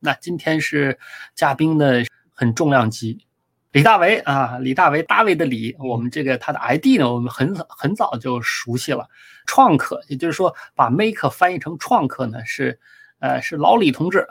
那今天是嘉宾的很重量级，李大为啊，李大为，大卫的李，我们这个他的 ID 呢，我们很很早就熟悉了。创客，也就是说把 Maker 翻译成创客呢，是呃是老李同志，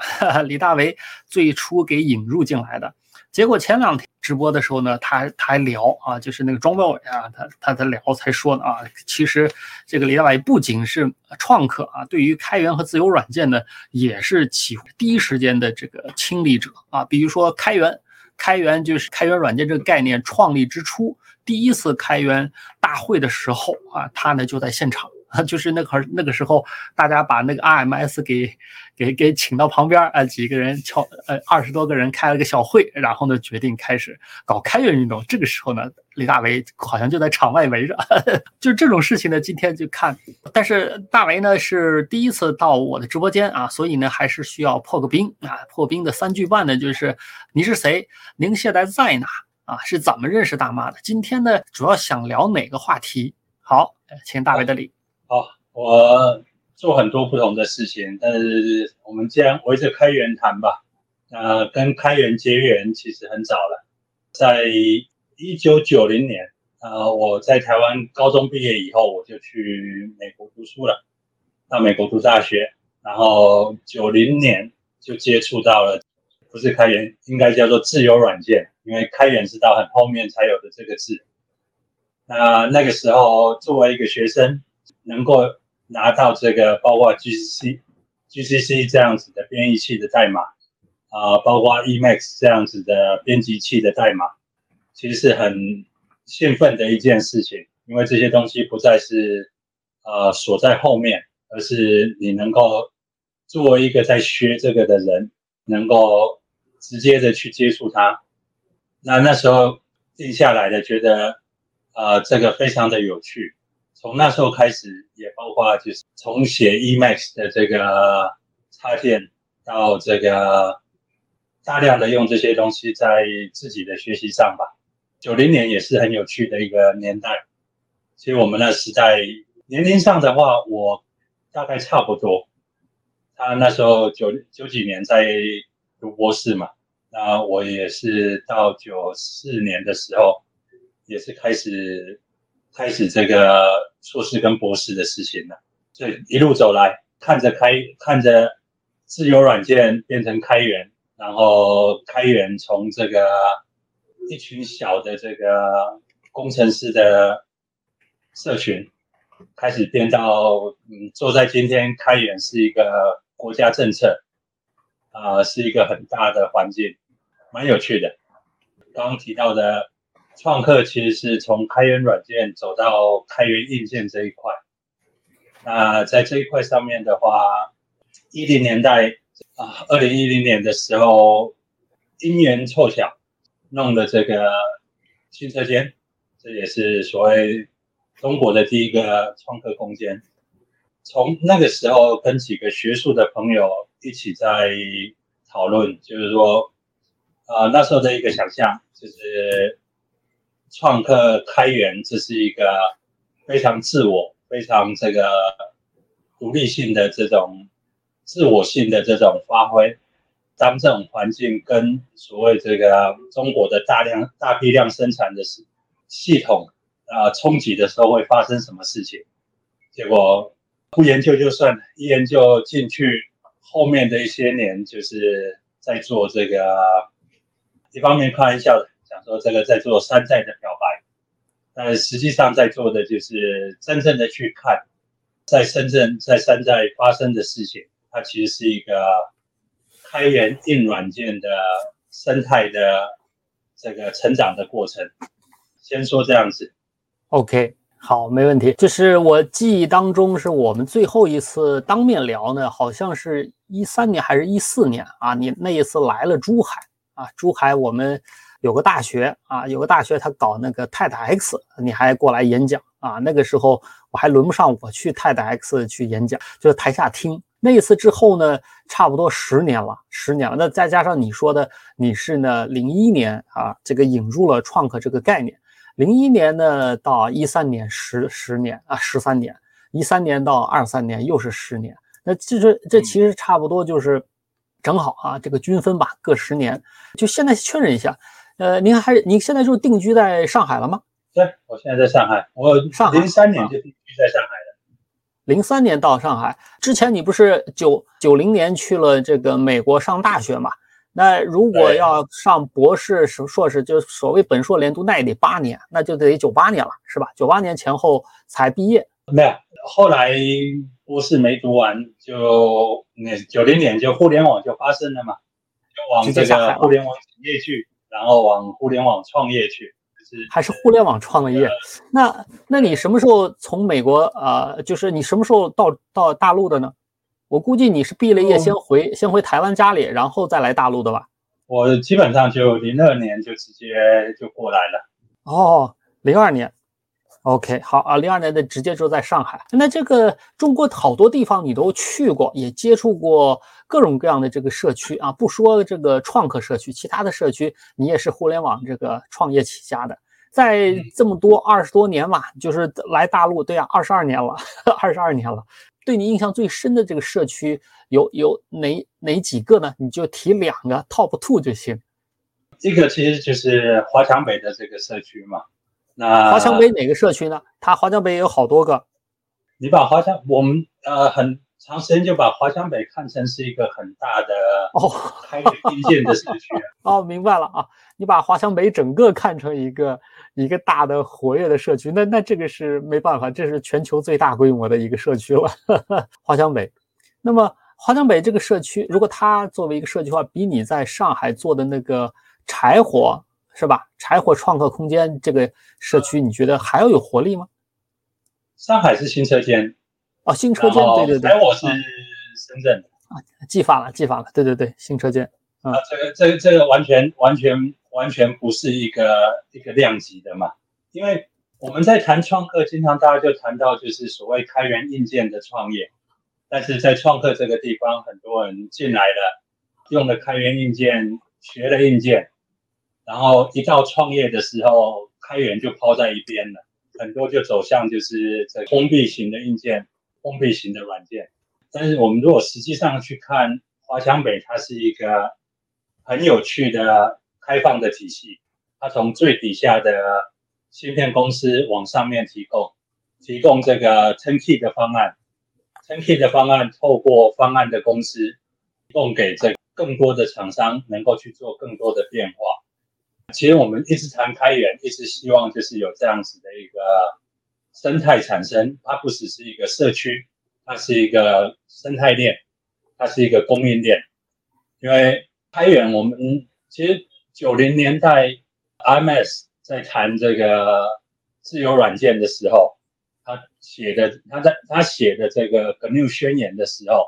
李大为最初给引入进来的。结果前两天直播的时候呢，他他还聊啊，就是那个庄彪伟啊，他他在聊才说呢啊，其实这个李大伟不仅是创客啊，对于开源和自由软件呢，也是起第一时间的这个亲历者啊。比如说开源，开源就是开源软件这个概念创立之初，第一次开源大会的时候啊，他呢就在现场。啊，就是那会儿那个时候，大家把那个 RMS 给给给请到旁边啊，几个人敲呃二十多个人开了个小会，然后呢决定开始搞开源运动。这个时候呢，李大为好像就在场外围着，就这种事情呢，今天就看。但是大为呢是第一次到我的直播间啊，所以呢还是需要破个冰啊。破冰的三句半呢，就是你是谁？您现在在哪？啊，是怎么认识大妈的？今天呢主要想聊哪个话题？好，请大为的礼。好，我做很多不同的事情，但是我们既然围着开源谈吧，那跟开源结缘其实很早了，在一九九零年，呃，我在台湾高中毕业以后，我就去美国读书了，到美国读大学，然后九零年就接触到了，不是开源，应该叫做自由软件，因为开源是到很后面才有的这个字。那那个时候作为一个学生。能够拿到这个，包括 GCC、GCC 这样子的编译器的代码，啊，包括 emac 这样子的编辑器的代码，其实是很兴奋的一件事情，因为这些东西不再是呃锁在后面，而是你能够作为一个在学这个的人，能够直接的去接触它。那那时候定下来的，觉得呃这个非常的有趣。从那时候开始，也包括就是从写 Emacs 的这个插件，到这个大量的用这些东西在自己的学习上吧。九零年也是很有趣的一个年代。其实我们那时代年龄上的话，我大概差不多。他那时候九九几年在读博士嘛，那我也是到九四年的时候，也是开始。开始这个硕士跟博士的事情了，这一路走来，看着开，看着自由软件变成开源，然后开源从这个一群小的这个工程师的社群，开始变到嗯，坐在今天开源是一个国家政策，啊，是一个很大的环境，蛮有趣的。刚刚提到的。创客其实是从开源软件走到开源硬件这一块。那在这一块上面的话，一零年代啊，二零一零年的时候，因缘凑巧弄的这个新车间，这也是所谓中国的第一个创客空间。从那个时候跟几个学术的朋友一起在讨论，就是说，啊，那时候的一个想象就是。创客开源，这是一个非常自我、非常这个独立性的这种自我性的这种发挥。当这种环境跟所谓这个中国的大量大批量生产的系系统啊冲击的时候，会发生什么事情？结果不研究就算了，一研究进去，后面的一些年就是在做这个，一方面开玩笑的。说这个在做山寨的表白，但实际上在做的就是真正的去看，在深圳在山寨发生的事情，它其实是一个开源硬软件的生态的这个成长的过程。先说这样子，OK，好，没问题。就是我记忆当中，是我们最后一次当面聊呢，好像是一三年还是一四年啊？你那一次来了珠海啊？珠海我们。有个大学啊，有个大学他搞那个泰达 X，你还过来演讲啊？那个时候我还轮不上我去泰达 X 去演讲，就是台下听。那一次之后呢，差不多十年了，十年了。那再加上你说的，你是呢零一年啊，这个引入了创客这个概念。零一年呢到一三年十十年啊，十三年，一三年到二三年又是十年。那其实这其实差不多就是。正好啊，这个均分吧，各十年。就现在确认一下，呃，您还是您现在就定居在上海了吗？对，我现在在上海，我上海零三年就定居在上海的。零三年到上海之前，你不是九九零年去了这个美国上大学嘛？那如果要上博士、硕硕士，就所谓本硕连读，那也得八年，那就得九八年了，是吧？九八年前后才毕业。没有，后来博士没读完，就那九零年就互联网就发生了嘛，就往这个互联网企业去，然后往互联网创业去，就是还是互联网创的业。那那你什么时候从美国呃，就是你什么时候到到大陆的呢？我估计你是毕了业哦先回先回台湾家里，然后再来大陆的吧？我基本上就零二年就直接就过来了。哦，零二年，OK，好啊，零二年的直接就在上海。那这个中国好多地方你都去过，也接触过各种各样的这个社区啊，不说这个创客社区，其他的社区你也是互联网这个创业起家的。在这么多二十多年嘛，就是来大陆，对啊，二十二年了，二十二年了。对你印象最深的这个社区有有哪哪几个呢？你就提两个 top two 就行。这个其实就是华强北的这个社区嘛。那华强北哪个社区呢？它华强北也有好多个。你把华强，我们呃很长时间就把华强北看成是一个很大的哦开源硬件的社区。哦，明白了啊！你把华强北整个看成一个一个大的活跃的社区，那那这个是没办法，这是全球最大规模的一个社区了。华强北，那么华强北这个社区，如果它作为一个社区的话，比你在上海做的那个柴火是吧？柴火创客空间这个社区，你觉得还要有活力吗？上海是新车间，哦，新车间，对对对，柴火是嗯深圳的啊。记反了，记反了，对对对，新车间。啊，这个这个这个完全完全完全不是一个一个量级的嘛，因为我们在谈创客，经常大家就谈到就是所谓开源硬件的创业，但是在创客这个地方，很多人进来了，用了开源硬件，学了硬件，然后一到创业的时候，开源就抛在一边了，很多就走向就是这封闭型的硬件，封闭型的软件。但是我们如果实际上去看华强北，它是一个很有趣的开放的体系，它从最底下的芯片公司往上面提供，提供这个 turnkey 的方案，turnkey 的方案透过方案的公司供给这更多的厂商能够去做更多的变化。其实我们一直谈开源，一直希望就是有这样子的一个生态产生，它不只是一个社区，它是一个生态链，它是一个供应链，因为开源，我们其实九零年代 IMS 在谈这个自由软件的时候，他写的他在他写的这个 GNU 宣言的时候，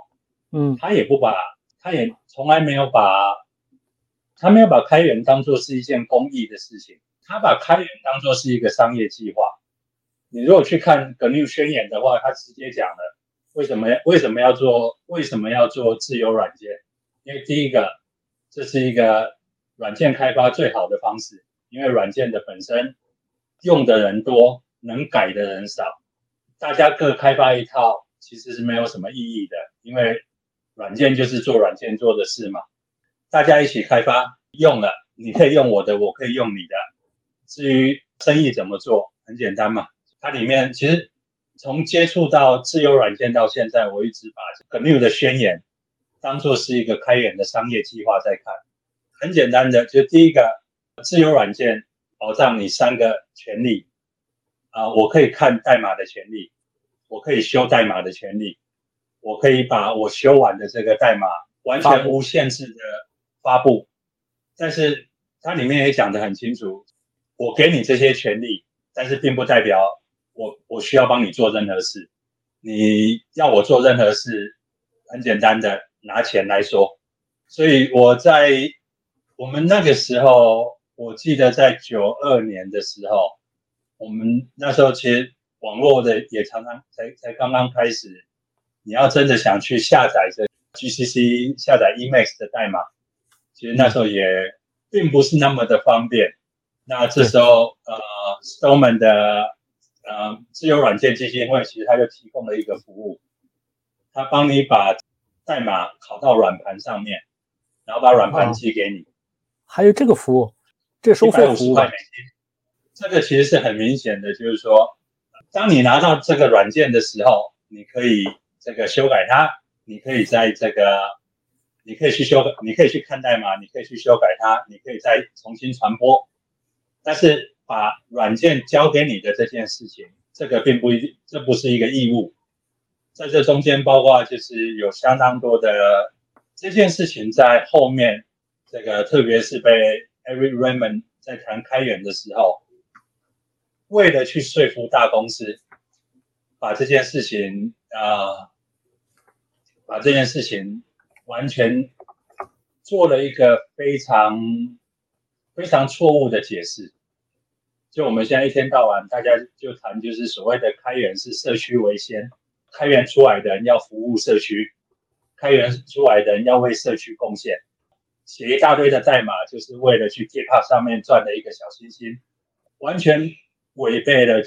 嗯。他也不把，他也从来没有把，他没有把开源当做是一件公益的事情，他把开源当做是一个商业计划。你如果去看 GNU 宣言的话，他直接讲了为什么为什么要做为什么要做自由软件，因为第一个，这是一个软件开发最好的方式，因为软件的本身用的人多，能改的人少，大家各开发一套其实是没有什么意义的，因为软件就是做软件做的事嘛，大家一起开发用了，你可以用我的，我可以用你的。至于生意怎么做，很简单嘛，它里面其实从接触到自由软件到现在，我一直把 GNU 的宣言当做是一个开源的商业计划在看。很简单的，就第一个，自由软件保障你三个权利啊、我可以看代码的权利，我可以修代码的权利，我可以把我修完的这个代码完全无限制的发布。但是它里面也讲得很清楚，我给你这些权利，但是并不代表我我需要帮你做任何事。你要我做任何事，很简单的拿钱来说。所以我在我们那个时候，我记得在九二年的时候，我们那时候其实网络的也常常才才刚刚开始。你要真的想去下载这 GCC 下载 Emacs 的代码，其实那时候也并不是那么的方便。那这时候，呃，Stallman 的呃自由软件基金会其实它就提供了一个服务，它帮你把代码拷到软盘上面，然后把软盘寄给你。还有这个服务，这收费服务。这个其实是很明显的，就是说，当你拿到这个软件的时候，你可以这个修改它，你可以在这个，你可以去修改，你可以去看代码，你可以去修改它，你可以再重新传播。但是把软件交给你的这件事情，这个并不一定，这不是一个义务。在这中间，包括就是有相当多的这件事情在后面，这个特别是被 Every Raymond 在谈开源的时候，为了去说服大公司，把这件事情啊，把这件事情完全做了一个非常非常错误的解释。就我们现在一天到晚，大家就谈就是所谓的开源是社区为先，开源出来的人要服务社区，开源出来的人要为社区贡献，写一大堆的代码就是为了去 GitHub 上面赚的一个小星星，完全违背了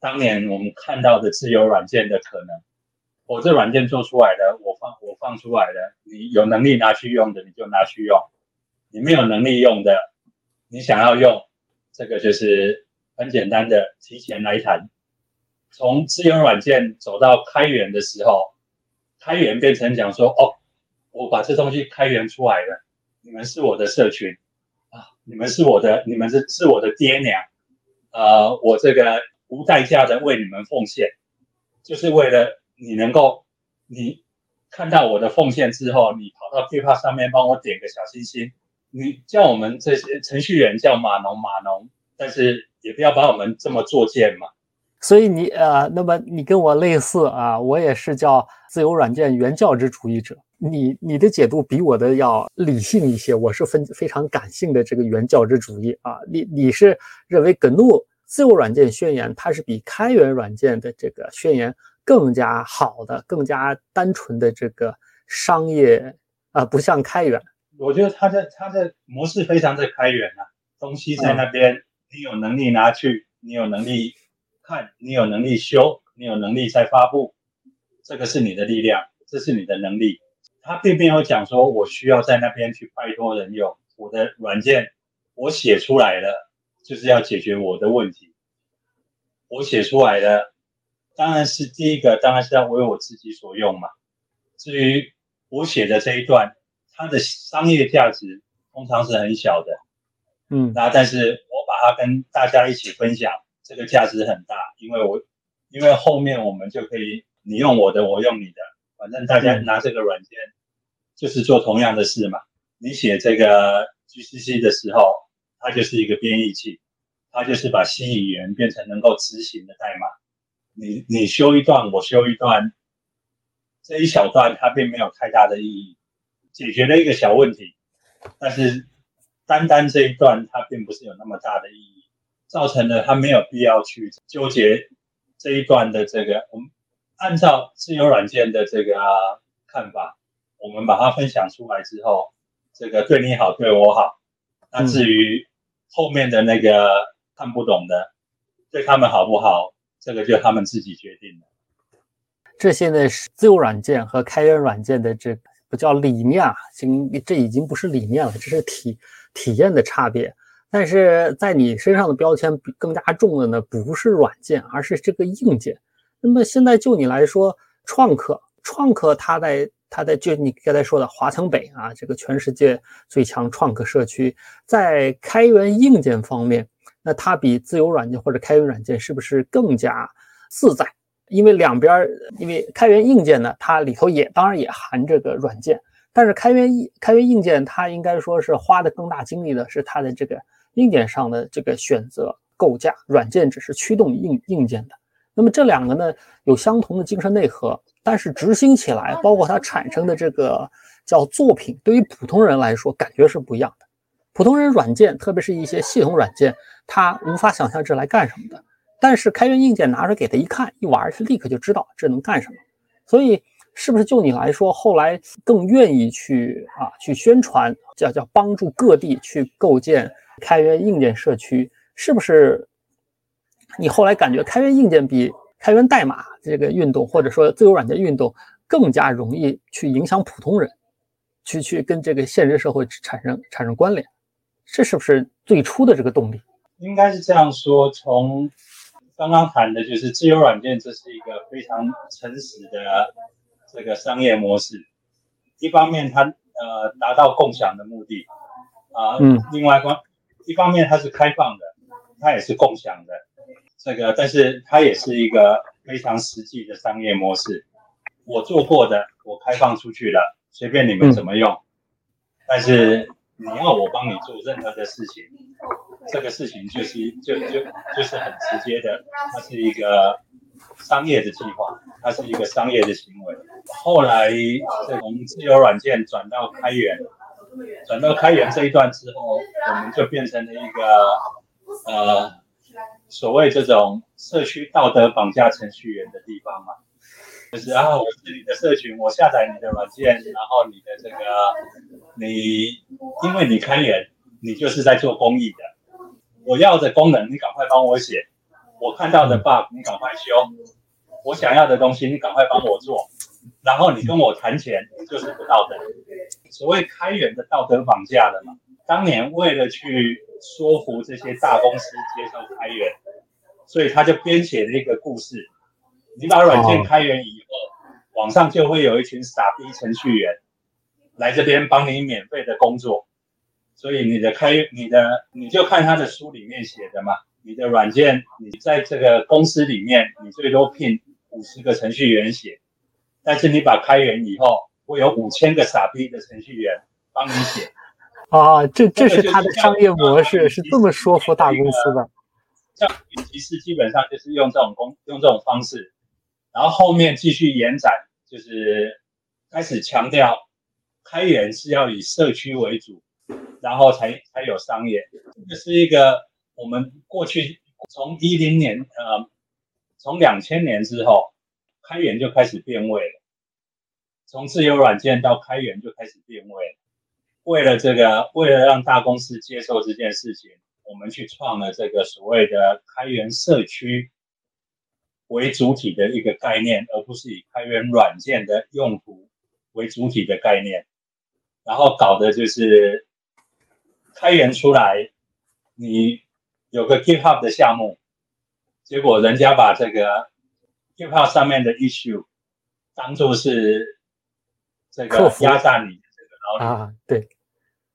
当年我们看到的自由软件的可能。我这软件做出来的，我放放出来的，你有能力拿去用的你就拿去用，你没有能力用的，你想要用。这个就是很简单的，提前来谈。从资源软件走到开源的时候，开源变成讲说：“哦，我把这东西开源出来了，你们是我的社群啊，你们是我的，你们是是我的爹娘，呃，我这个无代价的为你们奉献，就是为了你能够，你看到我的奉献之后，你跑到 GitHub 上面帮我点个小心心。”你叫我们这些程序员叫码农码农，但是也不要把我们这么作贱嘛。所以你呃，那么你跟我类似啊，我也是叫自由软件原教旨主义者。你你的解读比我的要理性一些，我是分非常感性的这个原教旨主义啊。你你是认为 GNU 自由软件宣言它是比开源软件的这个宣言更加好的、更加单纯的这个商业啊，不像开源。我觉得它的它的模式非常的开源啊，东西在那边，你有能力拿去，你有能力看，你有能力修，你有能力再发布，这个是你的力量，这是你的能力。他并没有讲说我需要在那边去拜托人用我的软件，我写出来了就是要解决我的问题，我写出来的当然是第一个，当然是要为我自己所用嘛。至于我写的这一段。它的商业价值通常是很小的，嗯，那但是我把它跟大家一起分享，这个价值很大，因为我因为后面我们就可以你用我的，我用你的，反正大家拿这个软件就是做同样的事嘛。你写这个 GCC 的时候，它就是一个编译器，它就是把 C 语言变成能够执行的代码。你你修一段，我修一段，这一小段它并没有太大的意义。解决了一个小问题，但是单单这一段它并不是有那么大的意义，造成了他没有必要去纠结这一段的这个。我们按照自由软件的这个看法，我们把它分享出来之后，这个对你好，对我好。那至于后面的那个看不懂的，对他们好不好，这个就他们自己决定了。这现在是自由软件和开源软件的这。不叫理念啊，经这已经不是理念了，这是体体验的差别。但是在你身上的标签更加重的呢，不是软件，而是这个硬件。那么现在就你来说，创客，创客他在他在就你刚才说的华强北啊，这个全世界最强创客社区，在开源硬件方面，那它比自由软件或者开源软件是不是更加自在？因为两边，因为开源硬件呢，它里头也当然也含这个软件，但是开源硬开源硬件它应该说是花的更大精力的是它的这个硬件上的这个选择构架，软件只是驱动硬硬件的。那么这两个呢有相同的精神内核，但是执行起来，包括它产生的这个叫作品，对于普通人来说感觉是不一样的。普通人软件，特别是一些系统软件，他无法想象这来干什么的。但是开源硬件拿出来给他一看一玩，他立刻就知道这能干什么。所以，是不是就你来说，后来更愿意去啊去宣传，叫叫帮助各地去构建开源硬件社区？是不是？你后来感觉开源硬件比开源代码这个运动，或者说自由软件运动更加容易去影响普通人？去去跟这个现实社会产生产生关联，这是不是最初的这个动力？应该是这样说。从刚刚谈的就是自由软件，这是一个非常诚实的这个商业模式。一方面，它呃达到共享的目的啊，嗯，另外方一方面它是开放的，它也是共享的。这个，但是它也是一个非常实际的商业模式。我做过的，我开放出去了，随便你们怎么用。但是你要我帮你做任何的事情，这个事情就是就就就是很直接的，它是一个商业的计划，它是一个商业的行为。后来从自由软件转到开源，转到开源这一段之后，我们就变成了一个呃所谓这种社区道德绑架程序员的地方嘛。就是啊，我是你的社群，我下载你的软件，然后你的这个，你因为你开源，你就是在做公益的。我要的功能，你赶快帮我写；我看到的 bug，你赶快修；我想要的东西，你赶快帮我做。然后你跟我谈钱，就是不道德。所谓开源的道德绑架的嘛。当年为了去说服这些大公司接受开源，所以他就编写了一个故事。你把软件开源以后，网上就会有一群傻逼程序员来这边帮你免费的工作，所以你的开你的你就看他的书里面写的嘛，你的软件你在这个公司里面，你最多聘五十个程序员写，但是你把开源以后，会有五千个傻逼的程序员帮你写。啊，这这是他的商业模式，是这么说服大公司的。像云骑士基本上就是用这种工用这种方式。然后后面继续延展，就是开始强调开源是要以社区为主，然后才才有商业。这是一个我们过去从一零年呃，从两千年之后，开源就开始变味了。从自由软件到开源就开始变味。为了这个，为了让大公司接受这件事情，我们去创了这个所谓的开源社区。为主体的一个概念，而不是以开源软件的用途为主体的概念，然后搞的就是开源出来，你有个 GitHub 的项目，结果人家把这个 GitHub 上面的 issue 当做是这个压榨你的这个劳力，对，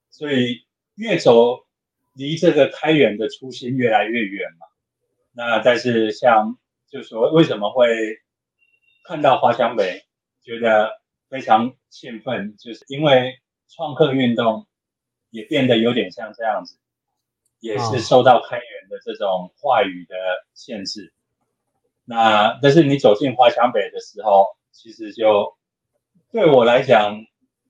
所以越走离这个开源的初心越来越远嘛。那但是像就说为什么会看到华强北觉得非常兴奋，就是因为创客运动也变得有点像这样子，也是受到开源的这种话语的限制。那但是你走进华强北的时候，其实就对我来讲，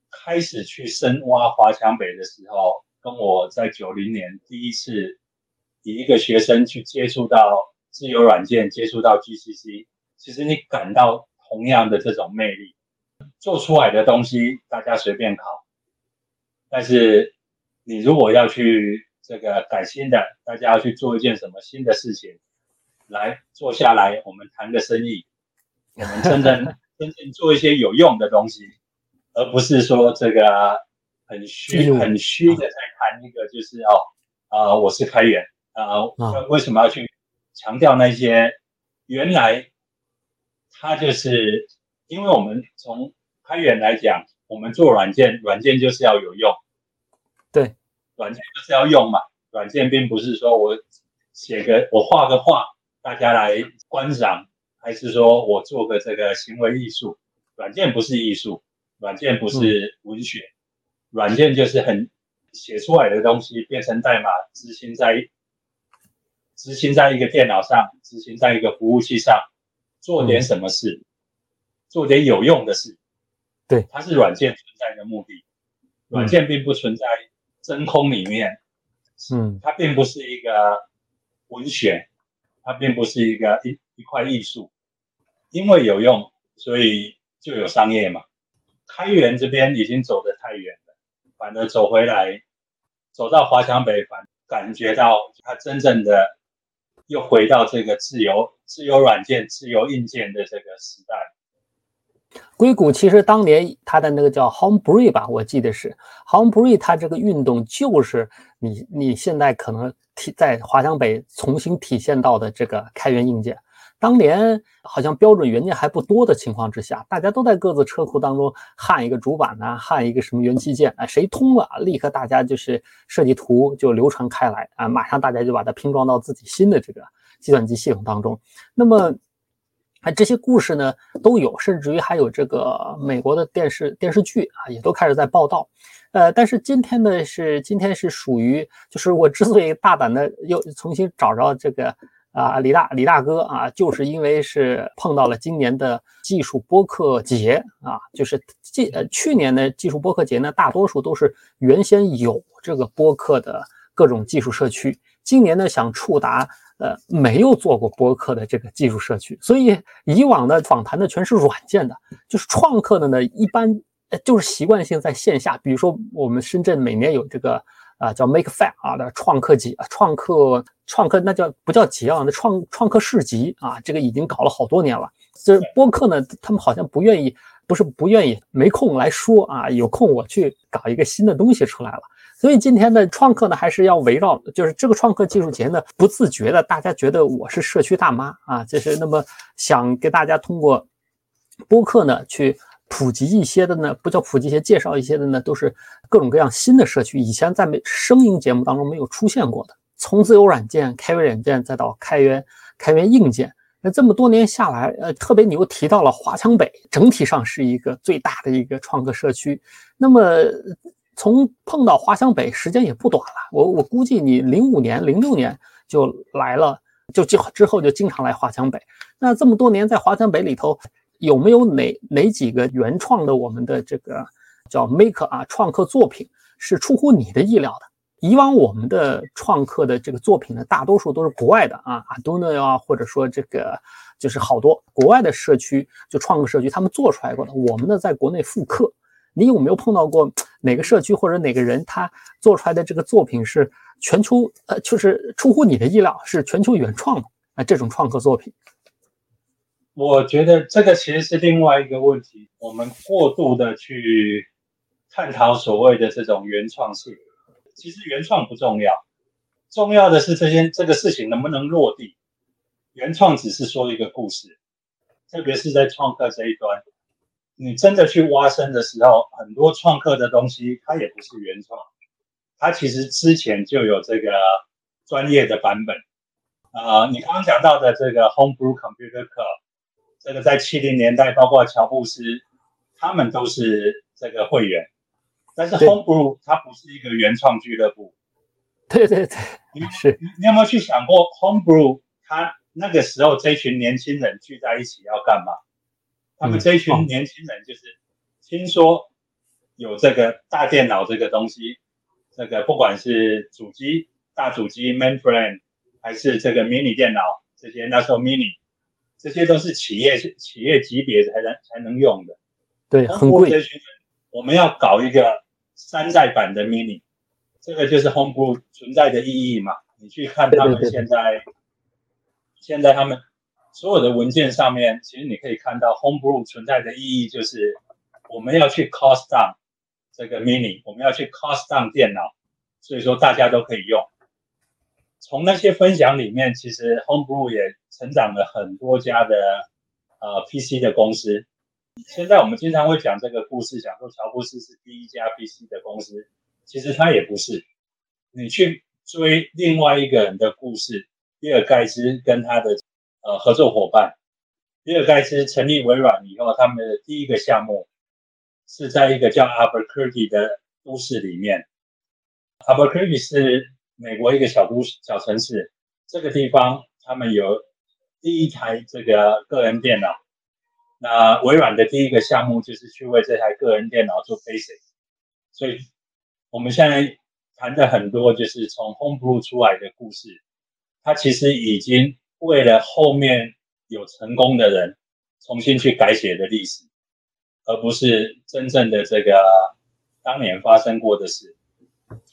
开始去深挖华强北的时候，跟我在九零年第一次以一个学生去接触到。自由软件接触到 GCC，其实你感到同样的这种魅力，做出来的东西大家随便考，但是你如果要去这个改新的，大家要去做一件什么新的事情，来做下来，我们谈个生意，我们真正 真正做一些有用的东西，而不是说这个很虚很虚的在谈一个就是哦啊我是开源啊为什么要去？强调那些原来它就是因为我们从开源来讲，我们做软件，软件就是要有用，对，软件就是要用嘛。软件并不是说我写个我画个画，大家来观赏，还是说我做个这个行为艺术。软件不是艺术，软件不是文学，软件就是很写出来的东西变成代码执行在。执行在一个电脑上，执行在一个服务器上，做点什么事，做点有用的事。对，它是软件存在的目的。软件并不存在真空里面，嗯，它并不是一个文学，它并不是一个一一块艺术。因为有用，所以就有商业嘛。开源这边已经走得太远了，反而走回来，走到华强北，反感觉到它真正的。又回到这个自由、自由软件、自由硬件的这个时代。硅谷其实当年它的那个叫 Homebrew 吧，我记得是 Homebrew，它这个运动就是你你现在可能体在华强北重新体现到的这个开源硬件。当年好像标准元件还不多的情况之下，大家都在各自车库当中焊一个主板呢，焊一个什么元器件，哎，谁通了，立刻大家就是设计图就流传开来啊，马上大家就把它拼装到自己新的这个计算机系统当中。那么，哎，这些故事呢都有，甚至于还有这个美国的电视电视剧啊，也都开始在报道。呃，但是今天呢是今天是属于，就是我之所以大胆的又重新找着这个。啊，李大李大哥啊，就是因为是碰到了今年的技术播客节啊，就是技呃去年的技术播客节呢，大多数都是原先有这个播客的各种技术社区，今年呢想触达呃没有做过播客的这个技术社区，所以以往的访谈的全是软件的，就是创客的呢一般呃就是习惯性在线下，比如说我们深圳每年有这个。啊，叫 Make Fair 啊的创客节，创客创客那叫不叫节啊？那创创客市集啊，这个已经搞了好多年了。这播客呢，他们好像不愿意，不是不愿意，没空来说啊。有空我去搞一个新的东西出来了。所以今天的创客呢，还是要围绕，就是这个创客技术节呢，不自觉的，大家觉得我是社区大妈啊，就是那么想给大家通过播客呢去。普及一些的呢，不叫普及一些，介绍一些的呢，都是各种各样新的社区，以前在没声音节目当中没有出现过的。从自由软件、开源软件，再到开源开源硬件，那这么多年下来，呃，特别你又提到了华强北，整体上是一个最大的一个创客社区。那么从碰到华强北时间也不短了，我我估计你零五年、零六年就来了，就之之后就经常来华强北。那这么多年在华强北里头。有没有哪哪几个原创的我们的这个叫 make 啊创客作品是出乎你的意料的？以往我们的创客的这个作品呢，大多数都是国外的啊，Arduino 啊，或者说这个就是好多国外的社区就创客社区他们做出来过的，我们呢在国内复刻。你有没有碰到过哪个社区或者哪个人他做出来的这个作品是全球呃就是出乎你的意料是全球原创的啊这种创客作品？我觉得这个其实是另外一个问题，我们过度的去探讨所谓的这种原创性，其实原创不重要，重要的是这些这个事情能不能落地。原创只是说一个故事，特别是在创客这一端，你真的去挖深的时候，很多创客的东西它也不是原创，它其实之前就有这个专业的版本。啊，你刚刚讲到的这个 Homebrew Computer Club。这个在七零年代，包括乔布斯，他们都是这个会员。但是 Homebrew 它不是一个原创俱乐部。对对对，是。你有没有去想过 Homebrew 他那个时候这群年轻人聚在一起要干嘛？他们这群年轻人就是听说有这个大电脑这个东西，这个不管是主机、大主机 Mainframe，还是这个 Mini 电脑这些，那时候 Mini。这些都是企业企业级别才能才能用的，对，很贵。我们要搞一个山寨版的 Mini，这个就是 Homebrew 存在的意义嘛？你去看他们现在，现在他们所有的文件上面，其实你可以看到 Homebrew 存在的意义就是我们要去 cost down 这个 Mini，我们要去 cost down 电脑，所以说大家都可以用。从那些分享里面，其实 Homebrew 也成长了很多家的呃 PC 的公司。现在我们经常会讲这个故事，讲说乔布斯是第一家 PC 的公司，其实他也不是。你去追另外一个人的故事，比尔盖茨跟他的呃合作伙伴，比尔盖茨成立微软以后，他们的第一个项目是在一个叫 Albuquerque 的都市里面。Albuquerque 是美国一个小都小城市，这个地方他们有第一台这个个人电脑。那微软的第一个项目就是去为这台个人电脑做 basic。所以我们现在谈的很多就是从 Homebrew 出来的故事，它其实已经为了后面有成功的人重新去改写的历史，而不是真正的这个当年发生过的事。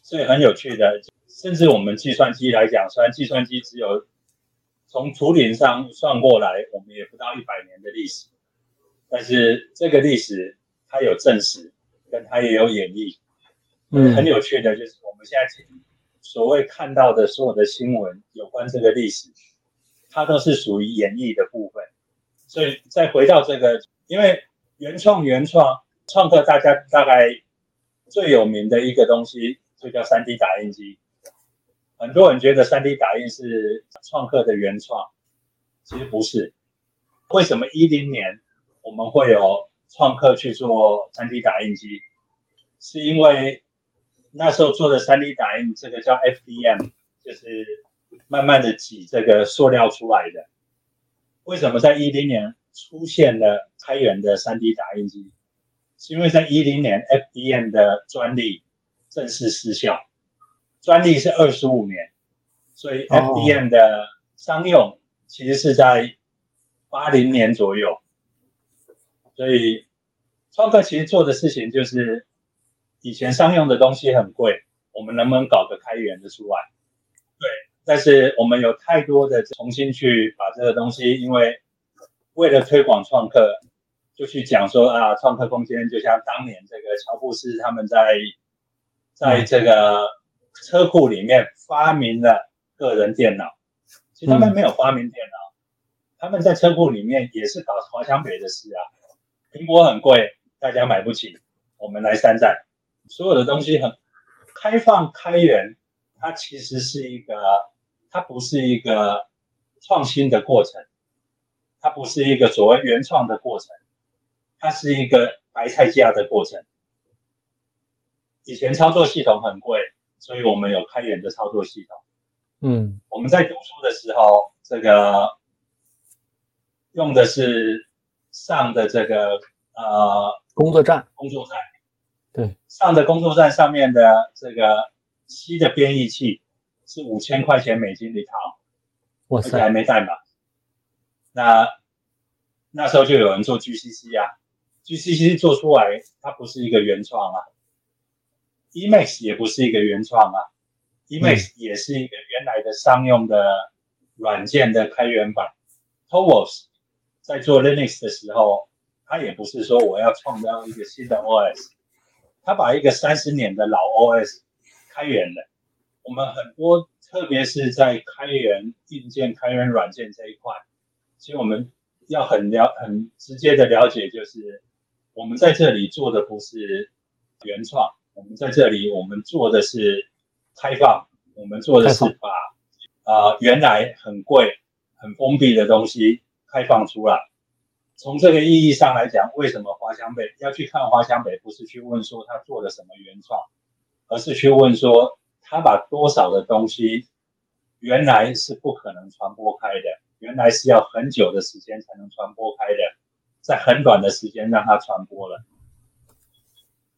所以很有趣的。甚至我们计算机来讲，虽然计算机只有从图灵上算过来，我们也不到一百年的历史，但是这个历史它有证实，跟它也有演绎。嗯，很有趣的就是我们现在所谓看到的所有的新闻有关这个历史，它都是属于演绎的部分。所以再回到这个，因为原创原创创客，大家大概最有名的一个东西就叫三 D 打印机。很多人觉得三 D 打印是创客的原创，其实不是。为什么一零年我们会有创客去做三 D 打印机？是因为那时候做的三 D 打印，这个叫 FDM，就是慢慢的挤这个塑料出来的。为什么在一零年出现了开源的三 D 打印机？是因为在一零年 FDM 的专利正式失效。专利是二十五年，所以 FDM 的商用其实是在八零年左右。所以创客其实做的事情就是，以前商用的东西很贵，我们能不能搞个开源的出来？对，但是我们有太多的重新去把这个东西，因为为了推广创客，就去讲说啊，创客空间就像当年这个乔布斯他们在在这个。车库里面发明了个人电脑，其实他们没有发明电脑，他们在车库里面也是搞华强北的事啊。苹果很贵，大家买不起，我们来山寨，所有的东西很开放开源，它其实是一个，它不是一个创新的过程，它不是一个所谓原创的过程，它是一个白菜价的过程。以前操作系统很贵。所以我们有开源的操作系统。嗯，我们在读书的时候，这个用的是上的这个呃工作站，工作站。对，上的工作站上面的这个 C 的编译器是五千块钱美金一套，哇塞，还没代码。那那时候就有人做 GCC 啊，GCC 做出来它不是一个原创啊。Emacs 也不是一个原创啊，Emacs 也是一个原来的商用的软件的开源版。Torvalds 在做 Linux 的时候，他也不是说我要创造一个新的 OS，他把一个三十年的老 OS 开源了。我们很多，特别是在开源硬件、开源软件这一块，其实我们要很了、很直接的了解，就是我们在这里做的不是原创。我们在这里，我们做的是开放，我们做的是把啊原来很贵、很封闭的东西开放出来。从这个意义上来讲，为什么华强北要去看华强北？不是去问说他做了什么原创，而是去问说他把多少的东西原来是不可能传播开的，原来是要很久的时间才能传播开的，在很短的时间让它传播了。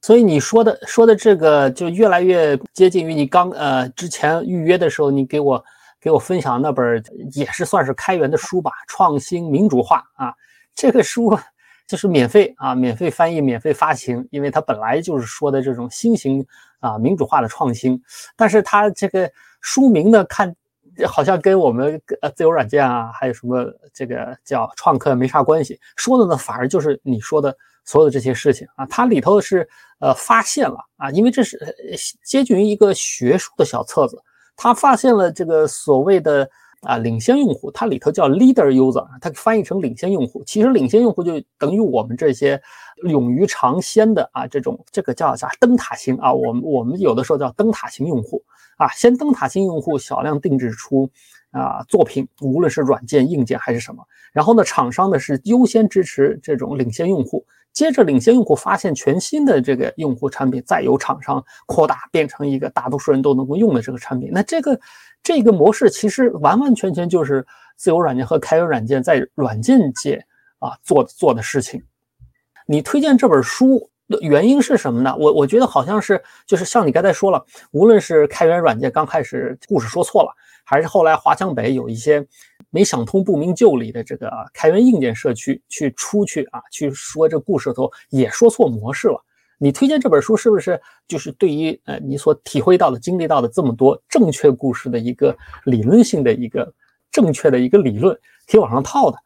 所以你说的说的这个就越来越接近于你刚呃之前预约的时候，你给我给我分享那本也是算是开源的书吧，创新民主化啊，这个书就是免费啊，免费翻译，免费发行，因为它本来就是说的这种新型啊民主化的创新，但是它这个书名呢，看好像跟我们呃自由软件啊，还有什么这个叫创客没啥关系，说的呢反而就是你说的。所有的这些事情啊，它里头是呃发现了啊，因为这是接近于一个学术的小册子，他发现了这个所谓的啊领先用户，它里头叫 leader user，它翻译成领先用户，其实领先用户就等于我们这些勇于尝鲜的啊这种这个叫啥灯塔型啊，我们我们有的时候叫灯塔型用户啊，先灯塔型用户小量定制出啊作品，无论是软件硬件还是什么，然后呢厂商呢是优先支持这种领先用户。接着，领先用户发现全新的这个用户产品，再由厂商扩大变成一个大多数人都能够用的这个产品。那这个这个模式其实完完全全就是自由软件和开源软件在软件界啊做做的事情。你推荐这本书的原因是什么呢？我我觉得好像是就是像你刚才说了，无论是开源软件刚开始故事说错了，还是后来华强北有一些。没想通不明就里的这个开源硬件社区去出去啊，去说这故事的时候也说错模式了。你推荐这本书是不是就是对于呃你所体会到的、经历到的这么多正确故事的一个理论性的一个正确的一个理论可以往上套的？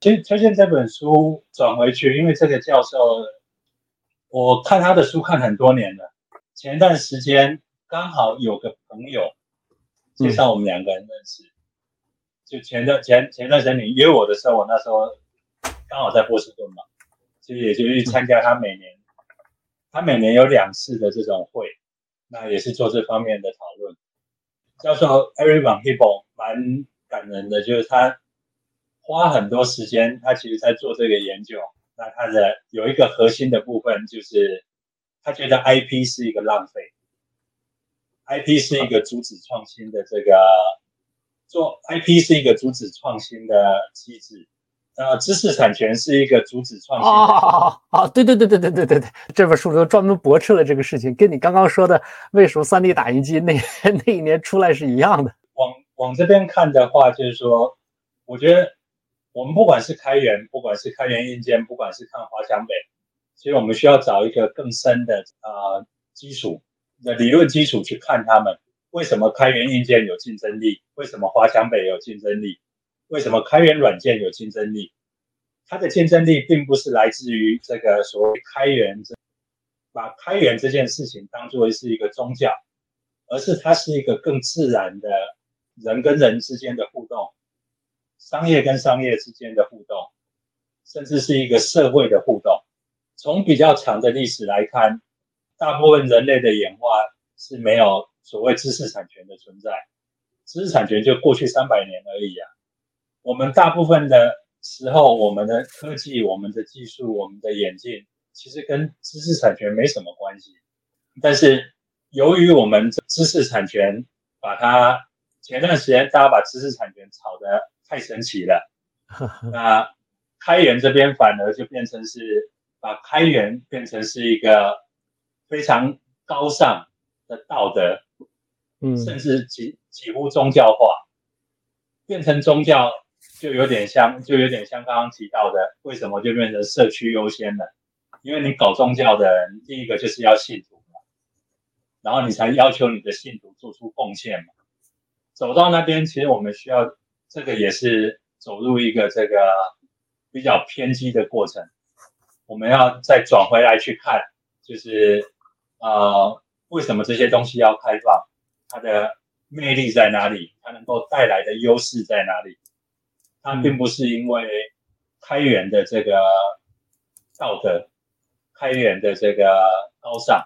其实推荐这本书转回去，因为这个教授，我看他的书看很多年了。前段时间刚好有个朋友介绍我们两个人认识，就前段前前段时间你约我的时候，我那时候刚好在波士顿嘛，所以也就去参加他每年他每年有两次的这种会，那也是做这方面的讨论。教授 Eric Van Hippel 蛮感人的，就是他花很多时间，他其实在做这个研究。那他的有一个核心的部分就是。他觉得 IP 是一个浪费，IP 是一个阻止创新的这个做 IP 是一个阻止创新的机制，呃，知识产权是一个阻止创新。哦哦，对对对对对对对对，这本书里头专门驳斥了这个事情，跟你刚刚说的为什么 3D 打印机那 那一年出来是一样的。往往这边看的话，就是说，我觉得我们不管是开源，不管是开源硬件，不管是看华强北。其实我们需要找一个更深的呃基础的理论基础去看他们为什么开源硬件有竞争力，为什么华强北有竞争力，为什么开源软件有竞争力？它的竞争力并不是来自于这个所谓开源，把开源这件事情当作是一个宗教，而是它是一个更自然的人跟人之间的互动，商业跟商业之间的互动，甚至是一个社会的互动。从比较长的历史来看，大部分人类的演化是没有所谓知识产权的存在，知识产权就过去三百年而已啊。我们大部分的时候，我们的科技、我们的技术、我们的演进，其实跟知识产权没什么关系。但是由于我们知识产权把它前段时间大家把知识产权炒得太神奇了，那开源这边反而就变成是。把开源变成是一个非常高尚的道德，嗯，甚至几几乎宗教化，变成宗教就有点像，就有点像刚刚提到的，为什么就变成社区优先了？因为你搞宗教的人，第一个就是要信徒嘛，然后你才要求你的信徒做出贡献嘛。走到那边，其实我们需要这个也是走入一个这个比较偏激的过程。我们要再转回来去看，就是呃，为什么这些东西要开放？它的魅力在哪里？它能够带来的优势在哪里？它并不是因为开源的这个道德、开源的这个高尚，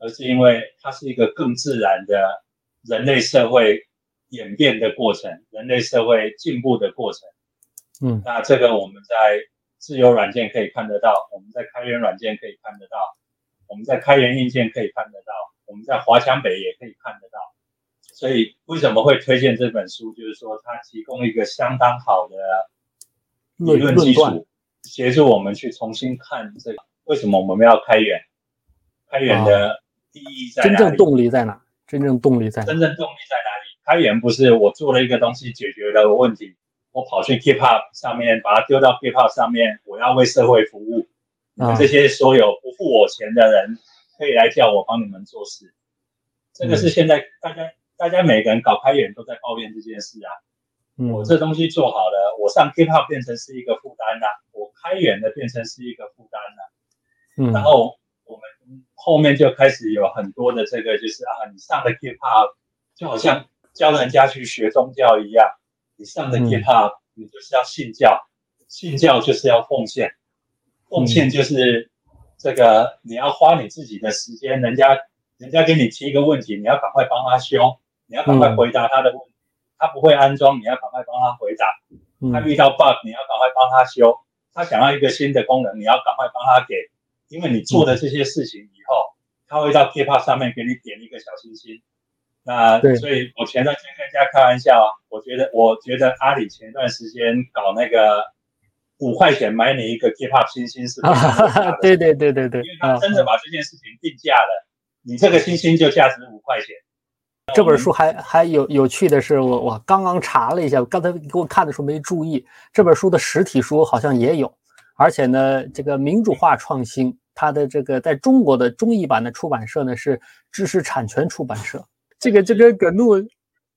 而是因为它是一个更自然的人类社会演变的过程，人类社会进步的过程。嗯，那这个我们在。自由软件可以看得到，我们在开源软件可以看得到，我们在开源硬件可以看得到，我们在华强北也可以看得到。所以为什么会推荐这本书？就是说它提供一个相当好的理论基础，协助我们去重新看这个为什么我们要开源，开源的意义在哪里？真正动力在哪？真正动力在哪真正动力在哪里？开源不是我做了一个东西解决了问题。我跑去 GitHub 上面，把它丢到 GitHub 上面。我要为社会服务，这些所有不付我钱的人，可以来叫我帮你们做事。这个是现在大家大家每个人搞开源都在抱怨这件事啊。我这东西做好了，我上 GitHub 变成是一个负担了，我开源的变成是一个负担了。嗯，然后我们后面就开始有很多的这个，就是啊，你上了 GitHub 就好像教人家去学宗教一样。你上的 GitHub，你就是要信教，信教就是要奉献，奉献就是这个你要花你自己的时间，人家人家给你提一个问题，你要赶快帮他修，你要赶快回答他的问题，他不会安装，你要赶快帮他回答，他遇到 bug，你要赶快帮他修，他想要一个新的功能，你要赶快帮他给，因为你做的这些事情以后，他会到 GitHub 上面给你点一个小心心。那所以，我前段时间跟人家开玩笑，我觉得，我觉得阿里前段时间搞那个五块钱买你一个 GitHub 星星是，对对对对对，因为他真的把这件事情定价了，你这个星星就价值五块钱。这本书还还有有趣的是，我我刚刚查了一下，刚才给我看的时候没注意，这本书的实体书好像也有，而且呢，这个民主化创新，它的这个在中国的中译版的出版社呢是知识产权出版社。这个就跟葛怒，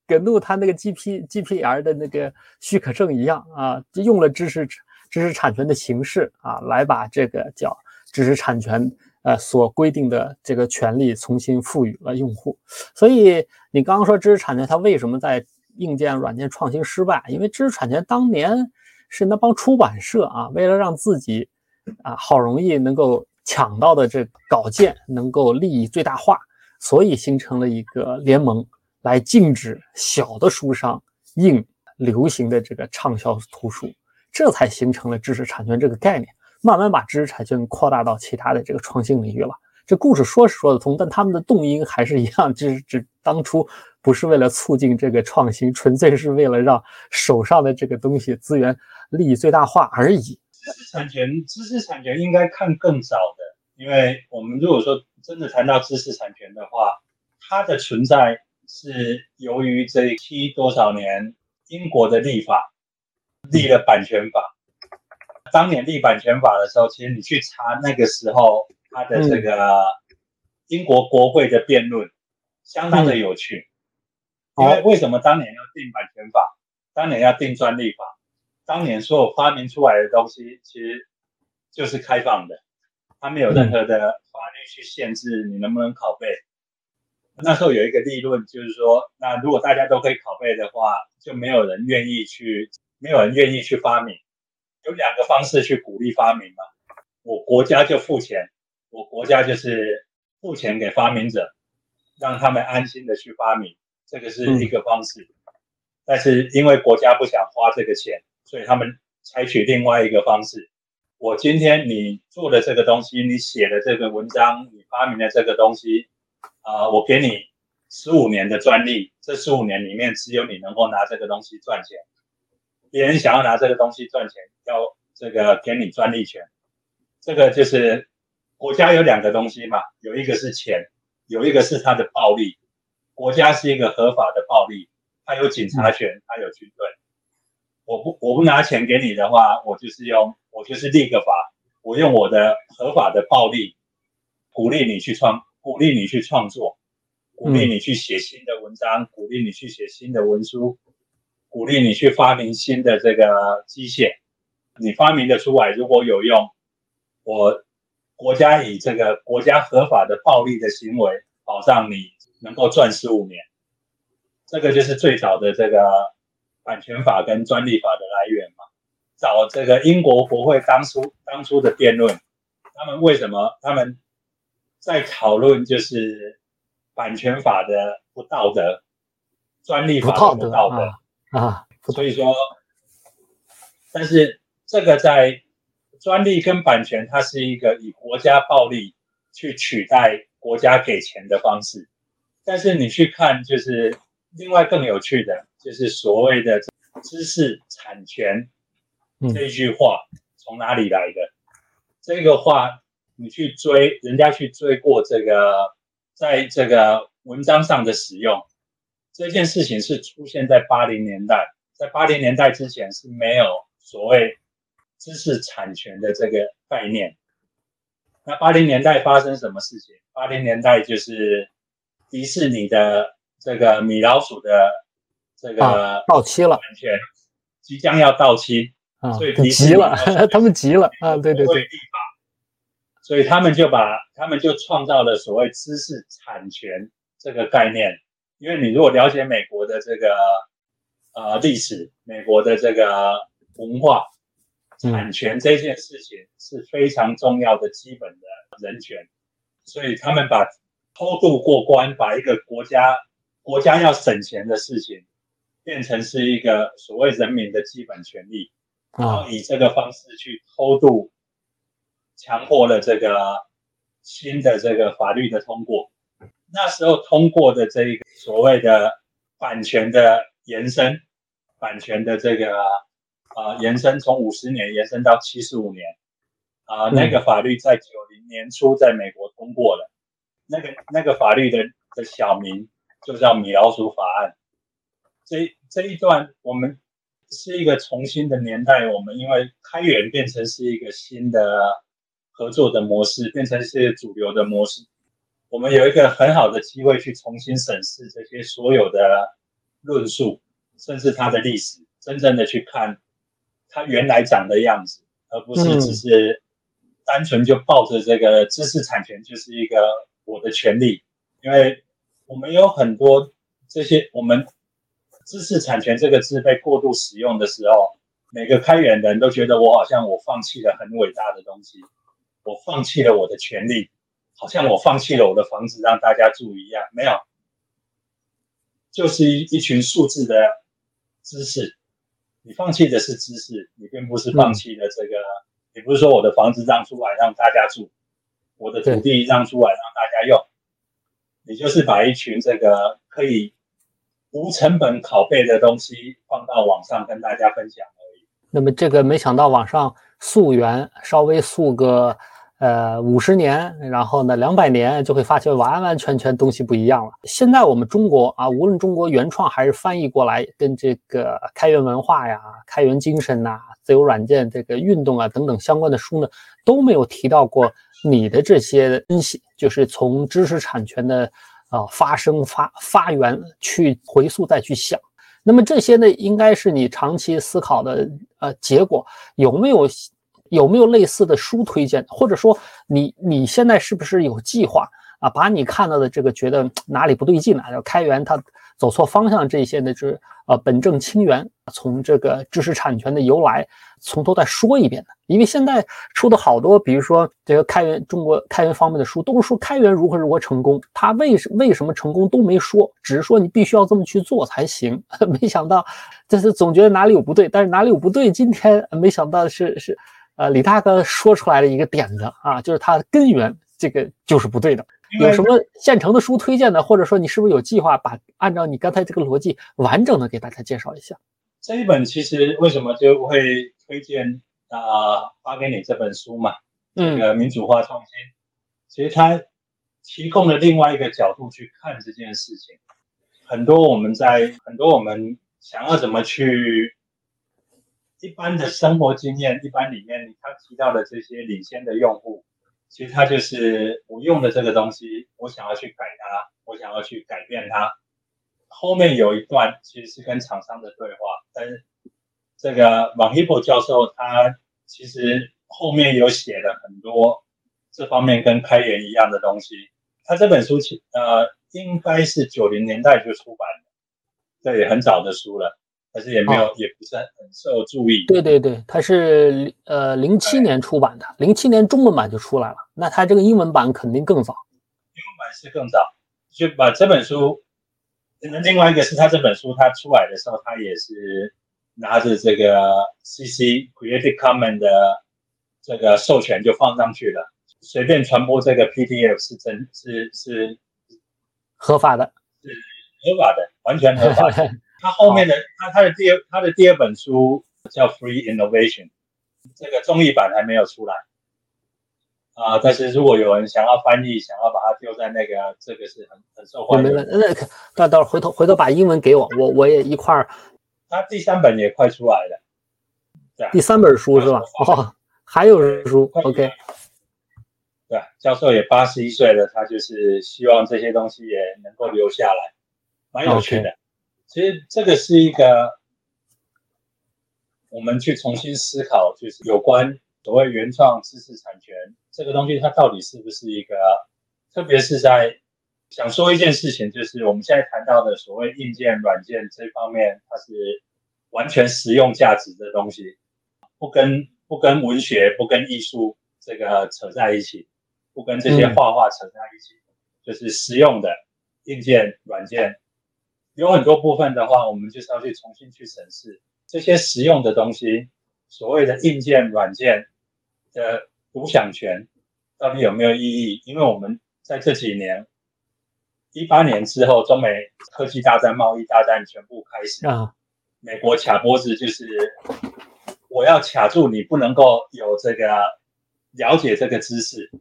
葛怒他那个 G P G P R 的那个许可证一样啊，就用了知识知识产权的形式啊，来把这个叫知识产权呃所规定的这个权利重新赋予了用户。所以你刚刚说知识产权它为什么在硬件软件创新失败？因为知识产权当年是那帮出版社啊，为了让自己啊好容易能够抢到的这稿件能够利益最大化，所以形成了一个联盟。来禁止小的书商印流行的这个畅销图书，这才形成了知识产权这个概念，慢慢把知识产权扩大到其他的这个创新领域了。这故事说是说得通，但他们的动因还是一样，就是指当初不是为了促进这个创新，纯粹是为了让手上的这个东西资源利益最大化而已。知识产权，知识产权应该看更早的，因为我们如果说真的谈到知识产权的话，它的存在。是由于这一期多少年，英国的立法立了版权法。当年立版权法的时候，其实你去查那个时候它的这个英国国会的辩论，相当的有趣。因为为什么当年要定版权法？当年要定专利法？当年所有发明出来的东西，其实就是开放的，它没有任何的法律去限制你能不能拷贝。那时候有一个立论，就是说，那如果大家都可以拷贝的话，就没有人愿意去，没有人愿意去发明。有两个方式去鼓励发明嘛，我国家就付钱，我国家就是付钱给发明者，让他们安心的去发明，这个是一个方式。但是因为国家不想花这个钱，所以他们采取另外一个方式。我今天你做的这个东西，你写的这个文章，你发明的这个东西。啊，我给你十五年的专利，这十五年里面只有你能够拿这个东西赚钱。别人想要拿这个东西赚钱，要这个给你专利权。这个就是国家有两个东西嘛，有一个是钱，有一个是它的暴力。国家是一个合法的暴力，它有警察权，它有军队。我不我不拿钱给你的话，我就是用我就是立个法，我用我的合法的暴力鼓励你去创。鼓励你去创作，鼓励你去写新的文章，鼓励你去写新的文书，鼓励你去发明新的这个机械。你发明的出来如果有用，我国家以这个国家合法的暴力的行为保障你能够赚十五年。这个就是最早的这个版权法跟专利法的来源嘛。找这个英国国会当初当初的辩论，他们为什么他们？在讨论就是版权法的不道德，专利法的不道德啊，所以说，但是这个在专利跟版权，它是一个以国家暴力去取代国家给钱的方式。但是你去看，就是另外更有趣的，就是所谓的知识产权这一句话从哪里来的？这个话。你去追人家去追过这个，在这个文章上的使用，这件事情是出现在八零年代，在八零年代之前是没有所谓知识产权的这个概念。那八零年代发生什么事情？八零年代就是迪士尼的这个米老鼠的这个到期了，版权即将要到期啊，所以急了，他们急了啊，对对对。所以他们就把他们就创造了所谓知识产权这个概念，因为你如果了解美国的这个呃历史，美国的这个文化，产权这件事情是非常重要的基本的人权，所以他们把偷渡过关，把一个国家国家要省钱的事情，变成是一个所谓人民的基本权利，然后以这个方式去偷渡。强迫了这个新的这个法律的通过，那时候通过的这一个所谓的版权的延伸，版权的这个啊延伸，从五十年延伸到七十五年，啊那个法律在九零年初在美国通过了，那个那个法律的的小名就叫米老鼠法案。这这一段我们是一个重新的年代，我们因为开源变成是一个新的。合作的模式变成是主流的模式，我们有一个很好的机会去重新审视这些所有的论述，甚至它的历史，真正的去看它原来长的样子，而不是只是单纯就抱着这个知识产权就是一个我的权利。因为我们有很多这些，我们知识产权这个字被过度使用的时候，每个开源人都觉得我好像我放弃了很伟大的东西，我放弃了我的权利，好像我放弃了我的房子让大家住一样，没有，就是一一群数字的知识。你放弃的是知识，你并不是放弃了这个，也不是说我的房子让出来让大家住，我的土地让出来让大家用，你就是把一群这个可以无成本拷贝的东西放到网上跟大家分享而已。那么这个没想到网上溯源稍微溯个。呃，五十年，然后呢，两百年就会发现完完全全东西不一样了。现在我们中国啊，无论中国原创还是翻译过来，跟这个开源文化呀、开源精神呐、自由软件这个运动啊等等相关的书呢，都没有提到过你的这些分析，就是从知识产权的啊发生发发源去回溯再去想。那么这些呢，应该是你长期思考的呃结果，有没有？有没有类似的书推荐？或者说，你你现在是不是有计划啊？把你看到的这个觉得哪里不对劲啊？要开源它走错方向这些呢？就是呃本正清源，从这个知识产权的由来从头再说一遍的。因为现在出的好多，比如说这个开源中国开源方面的书，都是说开源如何如何成功，他为什为什么成功都没说，只是说你必须要这么去做才行。没想到，这是总觉得哪里有不对，但是哪里有不对？今天没想到是是。呃，李大哥说出来的一个点子啊，就是它的根源，这个就是不对的。有什么现成的书推荐的，或者说你是不是有计划把按照你刚才这个逻辑完整的给大家介绍一下？这一本其实为什么就会推荐啊发给你这本书嘛？这个民主化创新，其实它提供了另外一个角度去看这件事情。很多我们在很多我们想要怎么去。一般的生活经验，一般里面他提到的这些领先的用户，其实他就是我用的这个东西，我想要去改它，我想要去改变它。后面有一段其实是跟厂商的对话，但是这个王 h i p o 教授他其实后面有写了很多这方面跟开源一样的东西。他这本书其呃应该是九零年代就出版的，这也很早的书了。但是也没有，也不是很受注意。对对对，它是呃零七年出版的，零七年中文版就出来了。那它这个英文版肯定更早。英文版是更早，就把这本书。那另外一个是他这本书他出来的时候，他也是拿着这个 CC Creative Commons 的这个授权就放上去了，随便传播这个 PDF 是真，是是合法的，是合法的，完全合法。他后面的他他的第二他的第二本书叫 Free Innovation，这个综艺版还没有出来啊。但是如果有人想要翻译，想要把它丢在那个，这个是很很受欢迎。那那那到回头回头把英文给我，我我也一块儿。他第三本也快出来了，对，第三本书是吧？哦，还有书，OK。对，教授也八十一岁了，他就是希望这些东西也能够留下来，蛮有趣的。其实这个是一个，我们去重新思考，就是有关所谓原创知识产权这个东西，它到底是不是一个，特别是在想说一件事情，就是我们现在谈到的所谓硬件、软件这方面，它是完全实用价值的东西，不跟不跟文学、不跟艺术这个扯在一起，不跟这些画画扯在一起，就是实用的硬件、软件。有很多部分的话，我们就是要去重新去审视这些实用的东西，所谓的硬件、软件的独享权到底有没有意义？因为我们在这几年，一八年之后，中美科技大战、贸易大战全部开始啊，美国卡脖子就是我要卡住你，不能够有这个了解这个知识，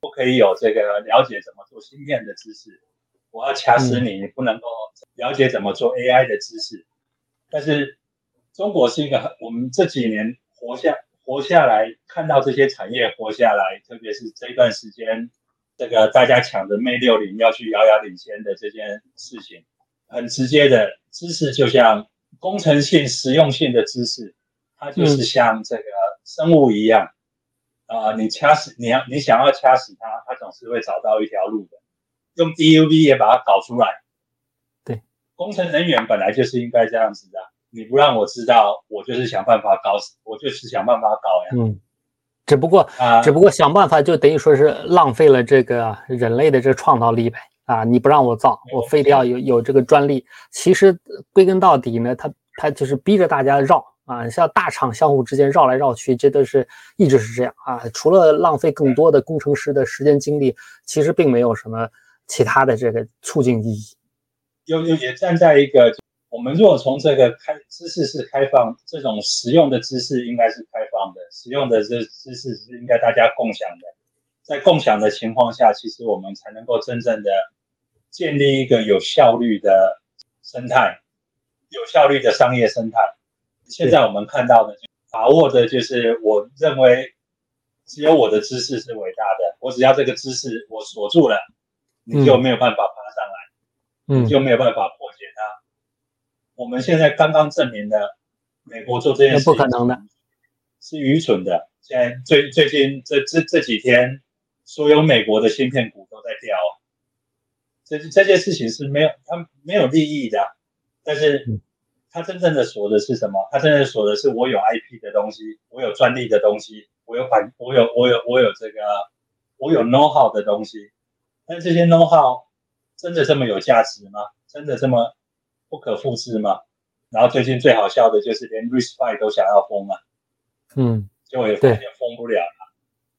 不可以有这个了解怎么做芯片的知识。我要掐死你，你不能够了解怎么做 AI 的知识。但是中国是一个，我们这几年活下活下来，看到这些产业活下来，特别是这一段时间，这个大家抢着 Mate 六零要去遥遥领先的这件事情，很直接的知识，就像工程性、实用性的知识，它就是像这个生物一样，啊，你掐死你要你想要掐死它，它总是会找到一条路的。用 DUV 也把它搞出来。对，工程人员本来就是应该这样子的。你不让我知道，我就是想办法搞死，我就是想办法搞呀。嗯，只不过啊，只不过想办法就等于说是浪费了这个人类的这个创造力呗。啊，你不让我造，我非得要有有这个专利。其实归根到底呢，他他就是逼着大家绕啊，像大厂相互之间绕来绕去，这都是一直是这样啊。除了浪费更多的工程师的时间精力，其实并没有什么其他的这个促进意义。又又也站在一个，我们如果从这个开知识是开放，这种实用的知识应该是开放的，实用的这知识是应该大家共享的。在共享的情况下，其实我们才能够真正的。建立一个有效率的生态，有效率的商业生态。现在我们看到的，把握的就是我认为只有我的知识是伟大的。我只要这个知识我锁住了，你就没有办法爬上来，你就没有办法破解它。我们现在刚刚证明了，美国做这件事不可能的，是愚蠢的。现在最最近这这这几天，所有美国的芯片股都在掉。这这件事情是没有，它没有利益的，但是它真正的锁的是什么？它真正锁的是我有 IP 的东西，我有专利的东西，我有版，我有我有我有这个，我有 know how 的东西。但这些 know how 真的这么有价值吗？真的这么不可复制吗？然后最近最好笑的就是连 RISC-V 都想要封了，嗯，结果也发现封不了。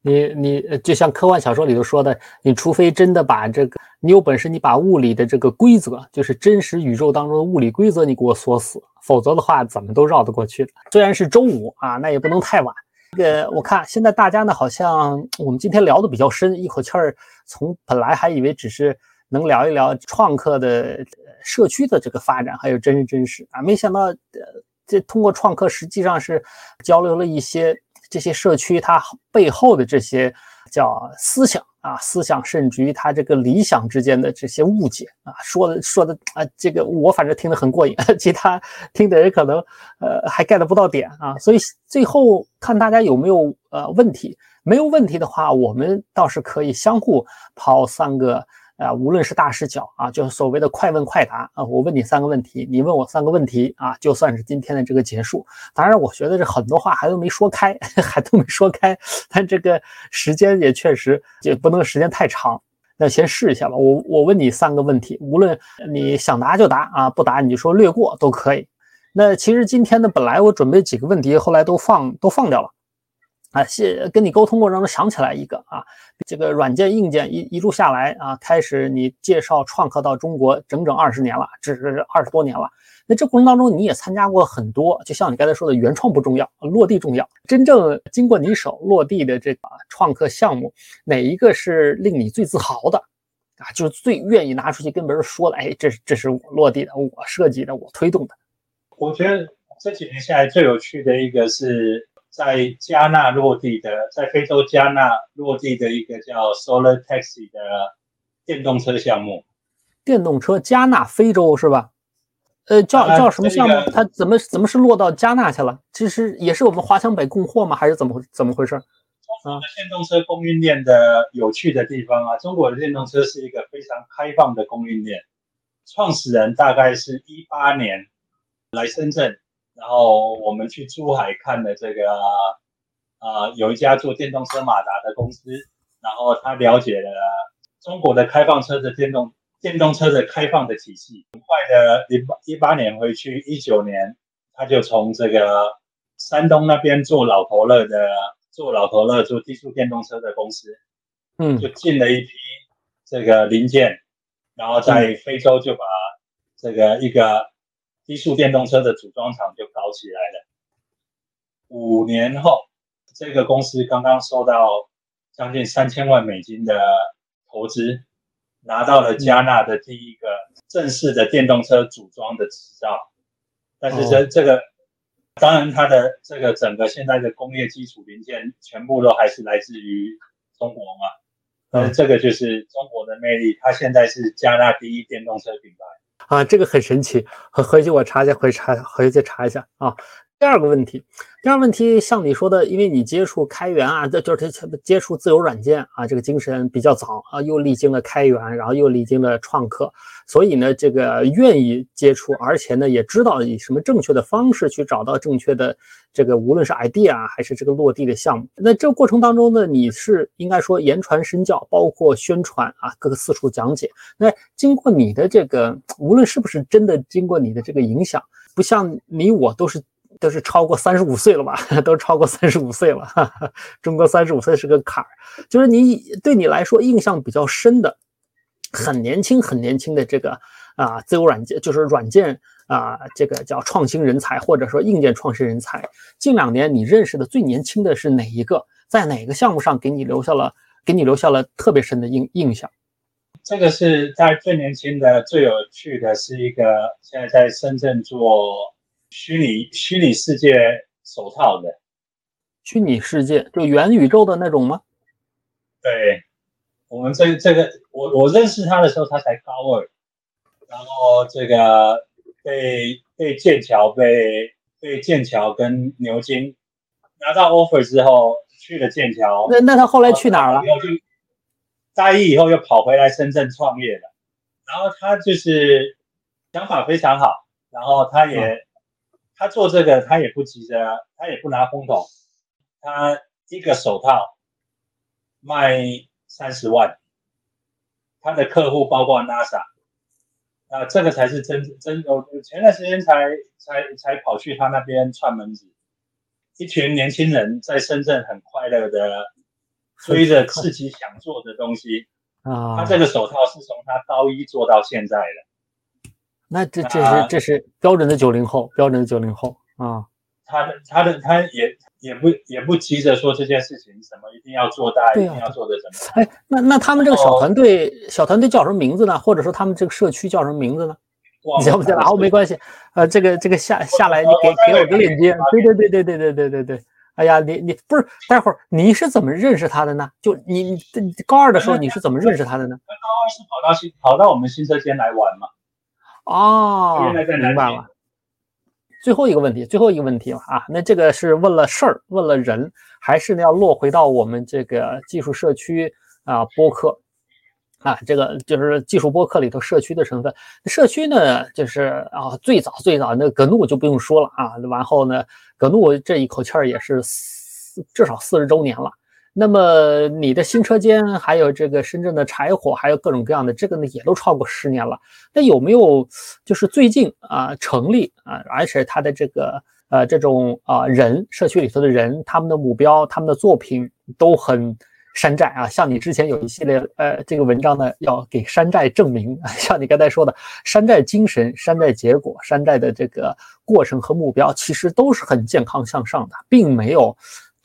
你你就像科幻小说里头说的，你除非真的把这个，你有本事，你把物理的这个规则，就是真实宇宙当中的物理规则，你给我锁死，否则的话怎么都绕得过去的。虽然是周五啊，那也不能太晚。这个我看现在大家呢，好像我们今天聊的比较深，一口气儿从本来还以为只是能聊一聊创客的社区的这个发展，还有真人真事啊，没想到呃这通过创客实际上是交流了一些。这些社区它背后的这些叫思想啊，思想甚至于他这个理想之间的这些误解啊，说的说的啊，这个我反正听得很过瘾，其他听的人可能呃还 get 不到点啊，所以最后看大家有没有呃问题，没有问题的话，我们倒是可以相互抛三个。啊，无论是大是小啊，就是所谓的快问快答啊，我问你三个问题，你问我三个问题啊，就算是今天的这个结束。当然，我觉得这很多话还都没说开，还都没说开，但这个时间也确实也不能时间太长。那先试一下吧，我我问你三个问题，无论你想答就答啊，不答你就说略过都可以。那其实今天呢，本来我准备几个问题，后来都放都放掉了。啊，谢跟你沟通过程中想起来一个啊，这个软件硬件一一路下来啊，开始你介绍创客到中国整整二十年了，这是二十多年了。那这过程当中你也参加过很多，就像你刚才说的，原创不重要，落地重要。真正经过你手落地的这个创客项目，哪一个是令你最自豪的啊？就是最愿意拿出去跟别人说的，哎，这这是我落地的，我设计的，我推动的。我觉得这几年下来最有趣的一个是。在加纳落地的，在非洲加纳落地的一个叫 Solar Taxi 的电动车项目。电动车加纳非洲是吧？呃，叫叫什么项目？它怎么怎么是落到加纳去了？其实也是我们华强北供货吗？还是怎么怎么回事？中国的电动车供应链的有趣的地方啊，中国的电动车是一个非常开放的供应链。创始人大概是一八年来深圳。然后我们去珠海看了这个，啊，有一家做电动车马达的公司，然后他了解了中国的开放车的电动电动车的开放的体系。很快的，一八一八年回去，一九年他就从这个山东那边做老头乐的，做老头乐做低速电动车的公司，嗯，就进了一批这个零件，然后在非洲就把这个一个。低速电动车的组装厂就搞起来了。五年后，这个公司刚刚收到将近三千万美金的投资，拿到了加纳的第一个正式的电动车组装的执照。但是这这个，当然它的这个整个现在的工业基础零件全部都还是来自于中国嘛。嗯，这个就是中国的魅力。它现在是加纳第一电动车品牌。啊，这个很神奇，回回去我查一下，回查回去再查一下啊。第二个问题，第二个问题像你说的，因为你接触开源啊，这就是接触自由软件啊，这个精神比较早啊，又历经了开源，然后又历经了创客，所以呢，这个愿意接触，而且呢，也知道以什么正确的方式去找到正确的这个，无论是 idea，还是这个落地的项目。那这个过程当中呢，你是应该说言传身教，包括宣传啊，各个四处讲解。那经过你的这个，无论是不是真的经过你的这个影响，不像你我都是。都是超过三十五岁了吧？都超过三十五岁了。哈哈，中国三十五岁是个坎儿，就是你对你来说印象比较深的，很年轻很年轻的这个啊，自由软件就是软件啊，这个叫创新人才或者说硬件创新人才。近两年你认识的最年轻的是哪一个？在哪个项目上给你留下了给你留下了特别深的印印象？这个是在最年轻的、最有趣的是一个现在在深圳做。虚拟虚拟世界手套的，虚拟世界就元宇宙的那种吗？对，我们这这个我我认识他的时候，他才高二，然后这个被被剑桥被被剑桥跟牛津拿到 offer 之后去了剑桥，那那他后来去哪儿了？大一以后又跑回来深圳创业了，然后他就是想法非常好，然后他也。他做这个，他也不急着，他也不拿风筒，他一个手套卖三十万，他的客户包括 NASA，啊，这个才是真真。我前段时间才才才跑去他那边串门子，一群年轻人在深圳很快乐的追着自己想做的东西啊。他这个手套是从他高一做到现在的。那这这是这是标准的九零后，标准的九零后啊。他的他的他也也不也不急着说这件事情什么一定要做大，一定要做的什么。哎，那那他们这个小团队小团队叫什么名字呢？或者说他们这个社区叫什么名字呢？你记不记得？好，没关系。呃，这个这个下下来，你给给我个链接。对对对对对对对对对。哎呀，你你不是待会儿你是怎么认识他的呢？就你你高二的时候你是怎么认识他的呢？高二是跑到新跑到我们新车间来玩嘛。哦，明白了。最后一个问题，最后一个问题了啊！那这个是问了事儿，问了人，还是要落回到我们这个技术社区啊？播客啊，这个就是技术播客里头社区的成分。社区呢，就是啊，最早最早那格怒就不用说了啊。然后呢，格怒这一口气儿也是四至少四十周年了。那么你的新车间，还有这个深圳的柴火，还有各种各样的，这个呢也都超过十年了。那有没有就是最近啊成立啊，而且他的这个呃这种啊人社区里头的人，他们的目标、他们的作品都很山寨啊。像你之前有一系列呃这个文章呢，要给山寨证明。像你刚才说的，山寨精神、山寨结果、山寨的这个过程和目标，其实都是很健康向上的，并没有。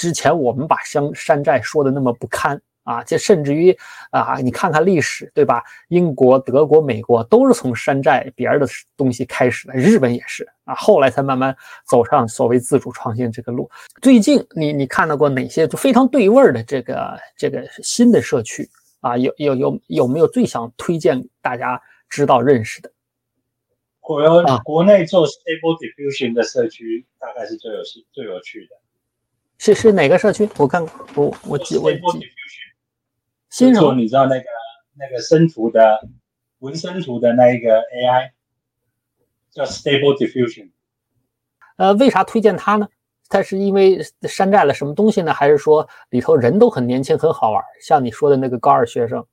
之前我们把山山寨说的那么不堪啊，这甚至于啊，你看看历史，对吧？英国、德国、美国都是从山寨别人的东西开始的，日本也是啊，后来才慢慢走上所谓自主创新这个路。最近你你看到过哪些就非常对味儿的这个这个新的社区啊？有有有有没有最想推荐大家知道认识的？国啊，国内做 Stable Diffusion 的社区大概是最有趣最有趣的。是是哪个社区？我看我我记我记。新手，你知道那个那个生图的纹身图的那一个 AI 叫 Stable Diffusion。呃，为啥推荐它呢？它是因为山寨了什么东西呢？还是说里头人都很年轻很好玩？像你说的那个高二学生。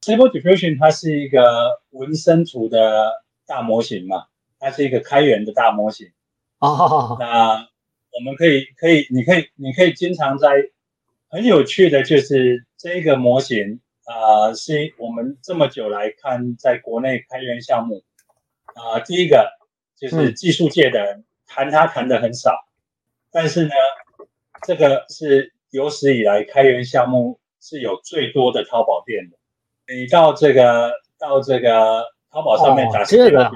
Stable Diffusion 它是一个纹身图的大模型嘛？它是一个开源的大模型。哦。那。我们可以，可以，你可以，你可以经常在很有趣的，就是这个模型啊，是我们这么久来看，在国内开源项目啊，第一个就是技术界的人谈它谈的很少，但是呢，这个是有史以来开源项目是有最多的淘宝店的。你到这个到这个淘宝上面打 Stable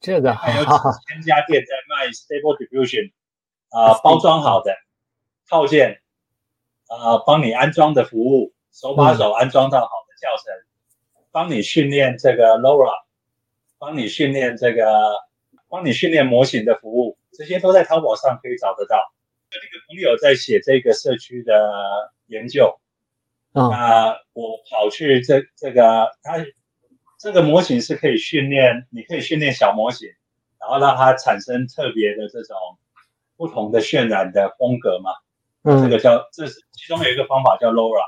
这个还有几千家店在卖 Stable Diffusion。啊，包装好的套件，啊，帮你安装的服务，手把手安装到好的教程，帮你训练这个 LoRa，帮你训练这个帮你训练模型的服务，这些都在淘宝上可以找得到。那个朋友在写这个社区的研究，那我跑去这这个他这个模型是可以训练，你可以训练小模型，然后让它产生特别的这种不同的渲染的风格嘛。嗯，这个叫这是其中有一个方法叫 Laura，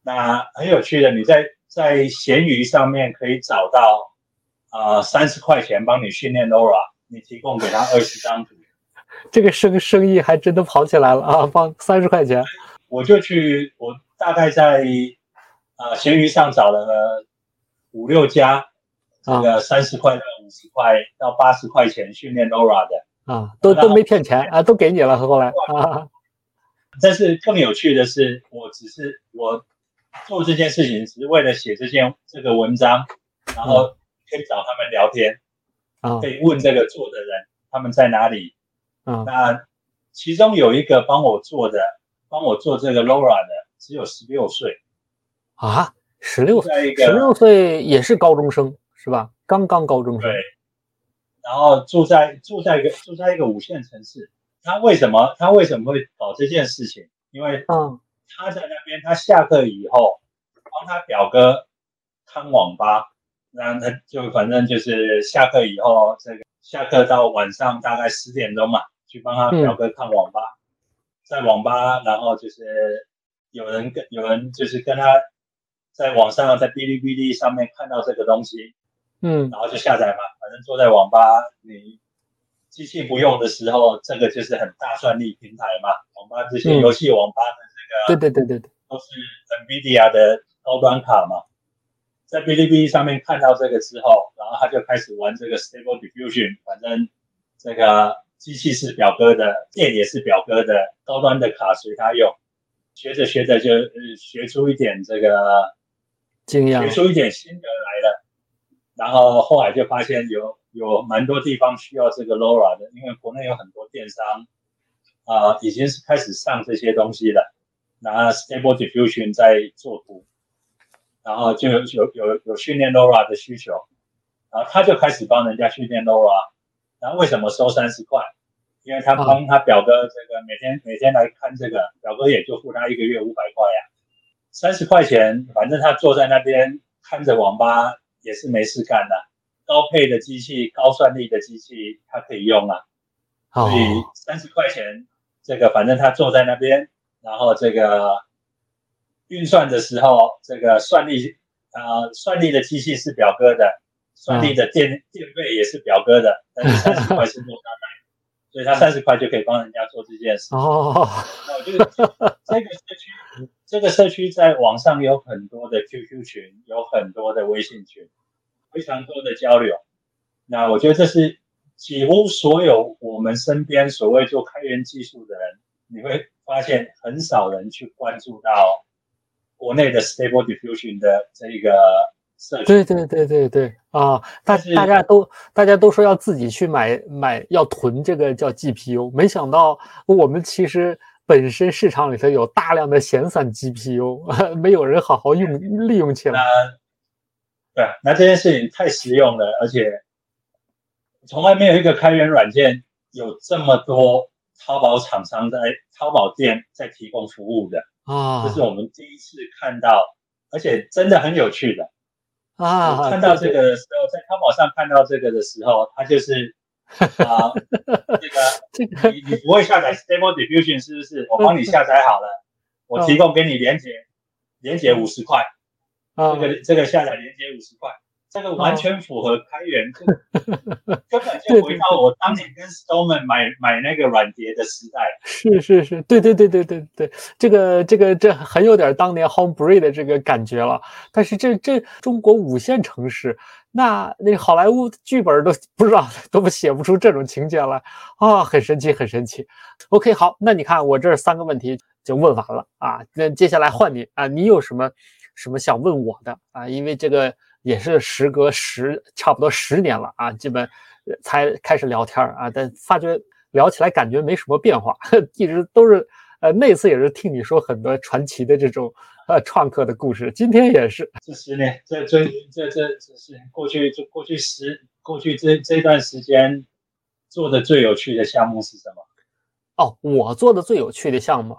那很有趣的，你在在闲鱼上面可以找到啊三十块钱帮你训练 Laura，你提供给他二十张图，这个生生意还真的跑起来了啊！帮三十块钱，我就去，我大概在啊闲鱼上找了五六家，这个三十块到五十块到八十块钱训练 Laura 的啊，都都没骗钱啊，都给你了，后来啊。但是更有趣的是，我只是我做这件事情，只是为了写这件这个文章，然后可以找他们聊天，啊，可以问这个做的人他们在哪里，啊，那其中有一个帮我做的，帮我做这个 Laura 的，只有十六岁，啊，十六岁，十六岁也是高中生是吧？刚刚高中生，对，然后住在住在一个住在一个五线城市。他为什么他为什么会搞这件事情？因为嗯，他在那边，他下课以后帮他表哥看网吧，那他就反正就是下课以后，这个下课到晚上大概十点钟嘛，去帮他表哥看网吧，在网吧，然后就是有人跟有人就是跟他在网上在哔哩哔哩上面看到这个东西，嗯，然后就下载嘛，反正坐在网吧你。机器不用的时候，这个就是很大算力平台嘛。网吧这些游戏网吧的这个，对对对对对，都是 NVIDIA 的高端卡嘛。在哔哩哔哩上面看到这个之后，然后他就开始玩这个 Stable Diffusion，反正这个机器是表哥的，电也是表哥的，高端的卡随他用。学着学着就呃学出一点这个经验，学出一点心得来了。然后后来就发现有。有蛮多地方需要这个 LoRa 的，因为国内有很多电商啊，已经是开始上这些东西了，拿 Stable Diffusion 在做图，然后就有有有有训练 LoRa 的需求，然后他就开始帮人家训练 LoRa，然后为什么收三十块？因为他帮他表哥这个每天每天来看这个，表哥也就付他一个月五百块呀，三十块钱，反正他坐在那边看着网吧也是没事干的。高配的机器、高算力的机器，它可以用啊。所以三十块钱，这个反正他坐在那边，然后这个运算的时候，这个算力啊，算力的机器是表哥的，算力的电电费也是表哥的，但是三十块是莫大买，所以他三十块就可以帮人家做这件事。哦，那我觉得这个社区，这个社区在网上有很多的 QQ 群，有很多的微信群。非常多的交流，那我觉得这是几乎所有我们身边所谓做开源技术的人，你会发现很少人去关注到国内的 Stable Diffusion 的这个社。对对对对对啊！大大家都大家都说要自己去买买要囤这个叫 GPU，没想到我们其实本身市场里头有大量的闲散 GPU，没有人好好用利用起来。对，那这件事情太实用了，而且从来没有一个开源软件有这么多淘宝厂商在淘宝店在提供服务的啊！这是我们第一次看到，而且真的很有趣的啊！看到这个的时候，在淘宝上看到这个的时候，它就是 啊，这个你你不会下载 Stable Diffusion 是不是？我帮你下载好了，我提供给你连接，连接五十块。这个这个下载连接五十块，这个完全符合开源，根本就回到我当年跟 Stallman 买买那个软碟的时代。是是是，对对对对对对，这个这个这很有点当年 Homebrew 的这个感觉了。但是这这中国五线城市，那那好莱坞剧本都不知道都写不出这种情节来啊，很神奇很神奇。OK，好，那你看我这三个问题就问完了啊，那接下来换你啊，你有什么？什么想问我的啊？因为这个也是时隔十差不多十年了啊，基本才开始聊天啊，但发觉聊起来感觉没什么变化，一直都是呃那次也是听你说很多传奇的这种呃创客的故事，今天也是。这十年，这这这这这十年过去，就过去十过去这这段时间做的最有趣的项目是什么？哦，我做的最有趣的项目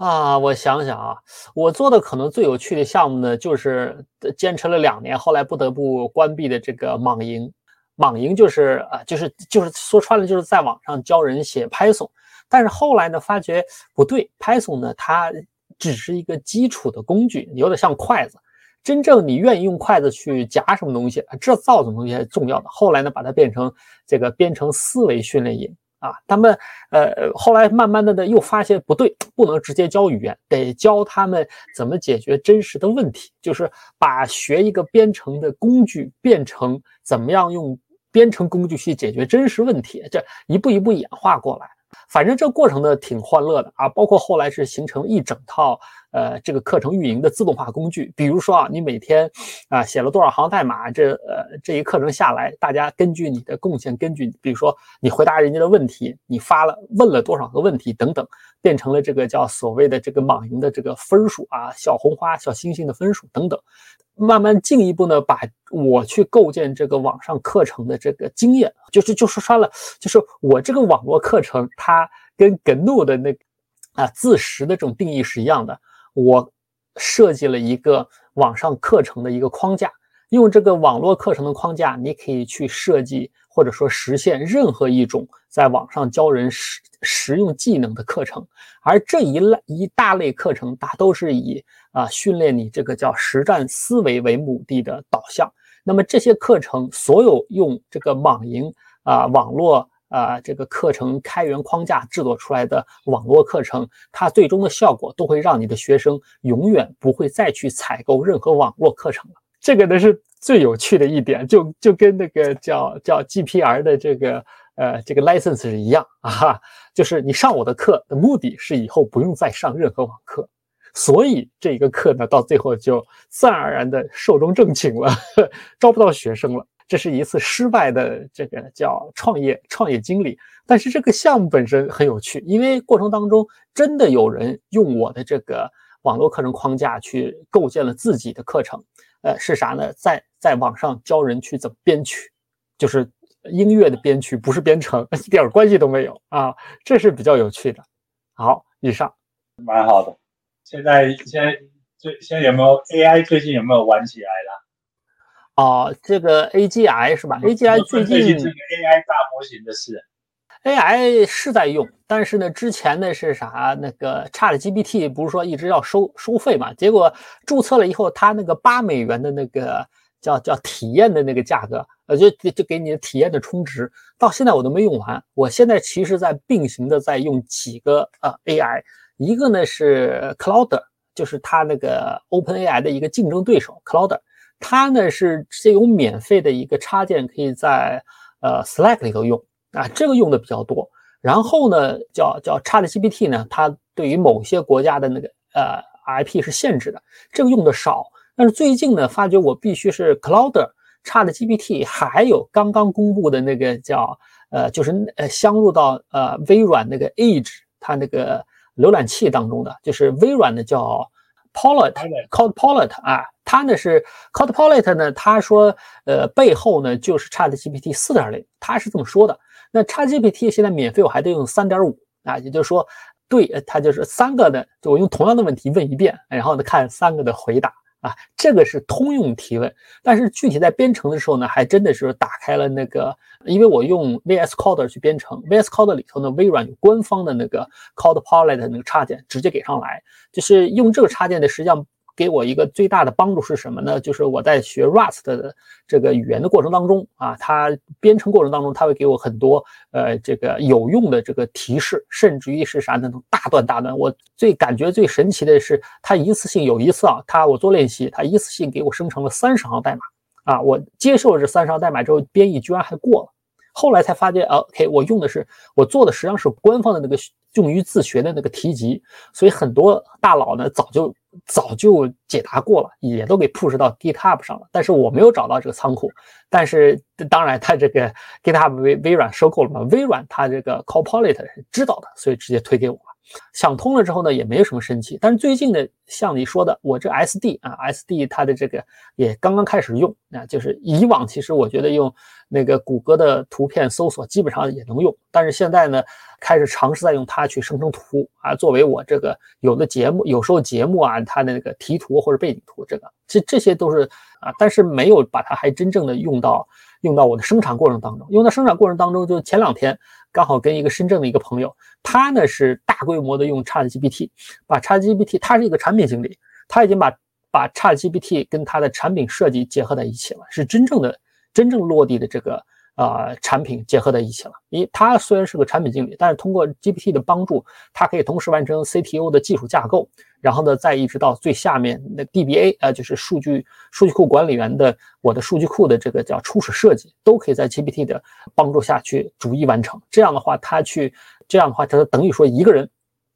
啊，我想想啊，我做的可能最有趣的项目呢，就是坚持了两年，后来不得不关闭的这个莽营。莽营就是啊，就是就是说穿了，就是在网上教人写 Python。但是后来呢，发觉不对，Python 呢，它只是一个基础的工具，有点像筷子。真正你愿意用筷子去夹什么东西，这造什么东西是重要的。后来呢，把它变成这个编程思维训练营。啊，他们呃后来慢慢的呢又发现不对，不能直接教语言，得教他们怎么解决真实的问题，就是把学一个编程的工具变成怎么样用编程工具去解决真实问题，这一步一步演化过来。反正这过程呢挺欢乐的啊，包括后来是形成一整套呃这个课程运营的自动化工具。比如说啊，你每天啊写了多少行代码，这呃这一课程下来，大家根据你的贡献，根据比如说你回答人家的问题，你发了问了多少个问题等等，变成了这个叫所谓的这个网营的这个分数啊，小红花、小星星的分数等等。慢慢进一步呢，把我去构建这个网上课程的这个经验，就是就说穿了，就是我这个网络课程，它跟 GNU 的那啊自识的这种定义是一样的。我设计了一个网上课程的一个框架，用这个网络课程的框架，你可以去设计或者说实现任何一种在网上教人实实用技能的课程，而这一类一大类课程，大都是以。啊，训练你这个叫实战思维为目的的导向。那么这些课程，所有用这个网营啊网络啊这个课程开源框架制作出来的网络课程，它最终的效果都会让你的学生永远不会再去采购任何网络课程了。这个呢是最有趣的一点，就就跟那个叫叫 GPR 的这个呃这个 license 是一样啊，就是你上我的课的目的是以后不用再上任何网课。所以这一个课呢，到最后就自然而然的寿终正寝了，招不到学生了。这是一次失败的这个叫创业创业经历。但是这个项目本身很有趣，因为过程当中真的有人用我的这个网络课程框架去构建了自己的课程。呃，是啥呢？在在网上教人去怎么编曲，就是音乐的编曲，不是编程，一点关系都没有啊。这是比较有趣的。好，以上，蛮好的。现在现在最现在有没有 AI？最近有没有玩起来了？哦，这个 AGI 是吧？AGI 最近这个 AI 大模型的事，AI 是在用，但是呢，之前呢是啥？那个 ChatGPT 不是说一直要收收费嘛？结果注册了以后，它那个八美元的那个叫叫体验的那个价格，呃，就就给你体验的充值，到现在我都没用完。我现在其实在并行的在用几个呃 AI。一个呢是 Cloud，就是它那个 OpenAI 的一个竞争对手 Cloud，它呢是直接有免费的一个插件，可以在呃 Slack 里头用啊，这个用的比较多。然后呢叫叫 ChatGPT 呢，它对于某些国家的那个呃 IP 是限制的，这个用的少。但是最近呢，发觉我必须是 Cloud、ChatGPT，还有刚刚公布的那个叫呃就是呃镶入到呃微软那个 Edge，它那个。浏览器当中的就是微软的叫 Pilot，Codepilot 啊，它呢是 c o d e p o l i t 呢，他说呃背后呢就是 ChatGPT 四点零，他是这么说的。那 ChatGPT 现在免费，我还得用三点五啊，也就是说，对，它就是三个的，就我用同样的问题问一遍，然后呢看三个的回答。啊，这个是通用提问，但是具体在编程的时候呢，还真的是打开了那个，因为我用 VS Code 去编程，VS Code 里头呢，微软有官方的那个 Codepilot 那个插件，直接给上来，就是用这个插件的，实际上。给我一个最大的帮助是什么呢？就是我在学 Rust 的这个语言的过程当中啊，它编程过程当中，它会给我很多呃这个有用的这个提示，甚至于是啥呢？大段大段。我最感觉最神奇的是，它一次性有一次啊，它我做练习，它一次性给我生成了三十行代码啊，我接受了这三十行代码之后，编译居然还过了。后来才发现，OK，我用的是我做的实际上是官方的那个用于自学的那个题集，所以很多大佬呢早就。早就解答过了，也都给 push 到 GitHub 上了，但是我没有找到这个仓库。但是当然，它这个 GitHub 微微软收购了嘛，微软它这个 Copilot 是知道的，所以直接推给我了。想通了之后呢，也没有什么生气。但是最近的，像你说的，我这 SD 啊，SD 它的这个也刚刚开始用啊，就是以往其实我觉得用那个谷歌的图片搜索基本上也能用，但是现在呢，开始尝试在用它去生成图啊，作为我这个有的节目，有时候节目啊，它的那个题图或者背景图，这个这这些都是啊，但是没有把它还真正的用到用到我的生产过程当中，用到生产过程当中，就前两天。刚好跟一个深圳的一个朋友，他呢是大规模的用 ChatGPT，把 ChatGPT，他是一个产品经理，他已经把把 ChatGPT 跟他的产品设计结合在一起了，是真正的真正落地的这个。呃，产品结合在一起了。因为他虽然是个产品经理，但是通过 GPT 的帮助，他可以同时完成 CTO 的技术架构，然后呢，再一直到最下面的 DBA 啊，就是数据数据库管理员的我的数据库的这个叫初始设计，都可以在 GPT 的帮助下去逐一完成。这样的话，他去这样的话，他就等于说一个人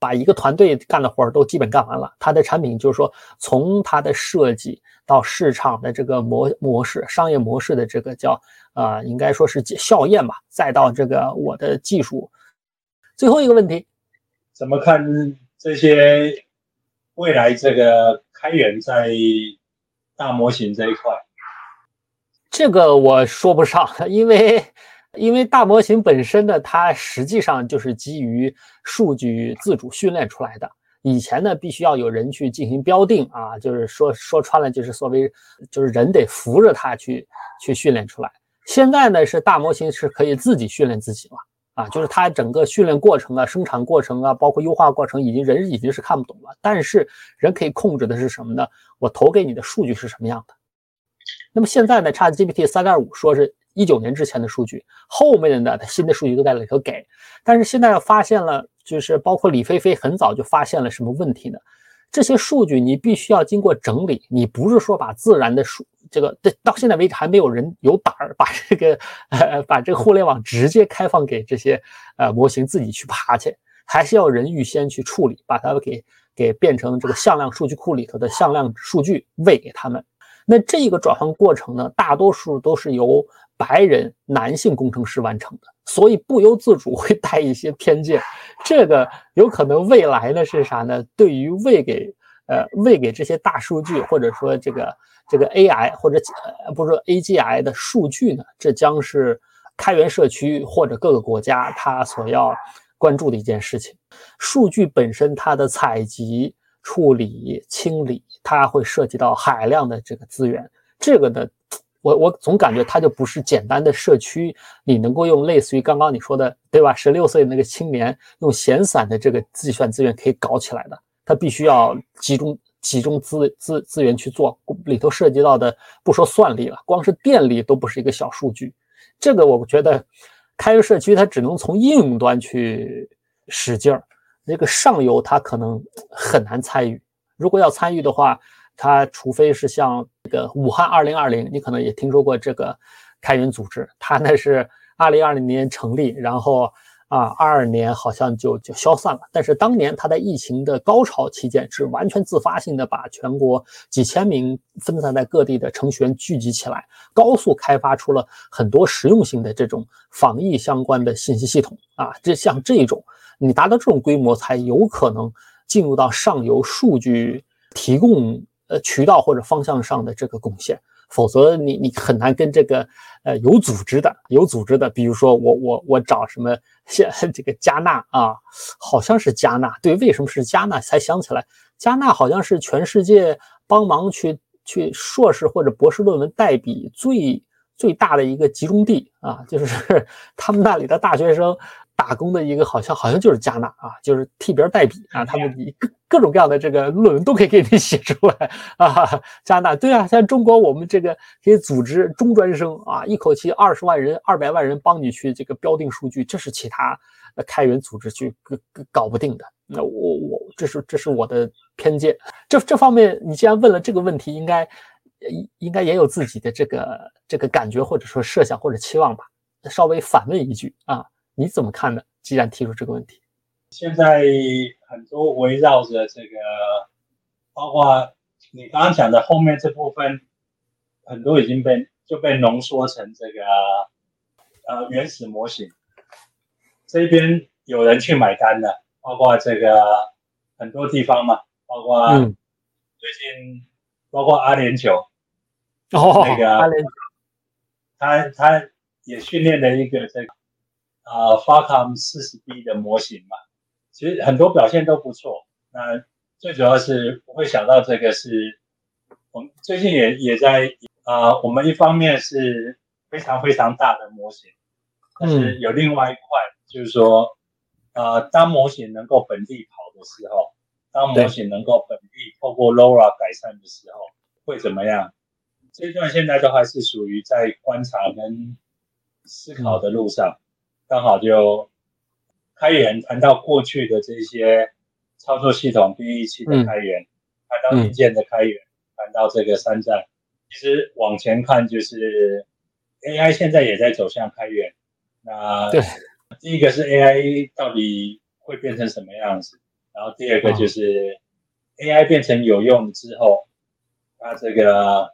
把一个团队干的活儿都基本干完了。他的产品就是说，从他的设计到市场的这个模模式、商业模式的这个叫。啊，应该说是校验吧，再到这个我的技术。最后一个问题，怎么看这些未来这个开源在大模型这一块？这个我说不上，因为因为大模型本身呢，它实际上就是基于数据自主训练出来的。以前呢，必须要有人去进行标定啊，就是说说穿了，就是所谓就是人得扶着它去去训练出来。现在呢，是大模型是可以自己训练自己了啊，就是它整个训练过程啊、生产过程啊，包括优化过程，已经人已经是看不懂了。但是人可以控制的是什么呢？我投给你的数据是什么样的？那么现在呢，ChatGPT 三点五说是一九年之前的数据，后面的呢，它新的数据都在里头给。但是现在发现了，就是包括李飞飞很早就发现了什么问题呢？这些数据你必须要经过整理，你不是说把自然的数。这个对，到现在为止还没有人有胆儿把这个呃把这个互联网直接开放给这些呃模型自己去爬去，还是要人预先去处理，把它给给变成这个向量数据库里头的向量数据喂给他们。那这个转换过程呢，大多数都是由白人男性工程师完成的，所以不由自主会带一些偏见。这个有可能未来呢是啥呢？对于喂给呃喂给这些大数据或者说这个。这个 AI 或者呃不是说 AGI 的数据呢，这将是开源社区或者各个国家它所要关注的一件事情。数据本身它的采集、处理、清理，它会涉及到海量的这个资源。这个呢，我我总感觉它就不是简单的社区，你能够用类似于刚刚你说的对吧？十六岁那个青年用闲散的这个计算资源可以搞起来的，它必须要集中。集中资资资源去做，里头涉及到的不说算力了，光是电力都不是一个小数据。这个我觉得，开源社区它只能从应用端去使劲儿，那个上游它可能很难参与。如果要参与的话，它除非是像这个武汉二零二零，你可能也听说过这个开源组织，它那是二零二零年成立，然后。啊，二二年好像就就消散了。但是当年他在疫情的高潮期间，是完全自发性的把全国几千名分散在各地的程序员聚集起来，高速开发出了很多实用性的这种防疫相关的信息系统啊。这像这种，你达到这种规模，才有可能进入到上游数据提供呃渠道或者方向上的这个贡献。否则，你你很难跟这个呃有组织的有组织的，比如说我我我找什么现这个加纳啊，好像是加纳，对，为什么是加纳？才想起来，加纳好像是全世界帮忙去去硕士或者博士论文代笔最最大的一个集中地啊，就是 他们那里的大学生。打工的一个好像好像就是加纳啊，就是替别人代笔啊，他们各各种各样的这个论文都可以给你写出来啊。加纳对啊，像中国我们这个可以组织中专生啊，一口气二十万人、二百万人帮你去这个标定数据，这是其他开源组织去搞搞不定的。那我我这是这是我的偏见。这这方面你既然问了这个问题，应该应该也有自己的这个这个感觉或者说设想或者期望吧？稍微反问一句啊。你怎么看呢？既然提出这个问题，现在很多围绕着这个，包括你刚刚讲的后面这部分，很多已经被就被浓缩成这个呃原始模型。这边有人去买单了包括这个很多地方嘛，包括嗯，最近包括阿联酋，哦，那个他他也训练了一个这个呃 Falcon 四十 B 的模型嘛，其实很多表现都不错。那最主要是我会想到这个是，我们最近也也在啊、呃我们一方面是非常非常大的模型，但是有另外一块就是说，呃，当模型能够本地跑的时候，当模型能够本地透过 LoRa 改善的时候，会怎么样？这一段现在都还是属于在观察跟思考的路上，刚好就开源谈到过去的这些操作系统编译器的开源，谈到硬件的开源，谈到这个山寨。其实往前看，就是 AI 现在也在走向开源。那对，第一个是 AI 到底会变成什么样子，然后第二个就是 AI 变成有用之后，它这个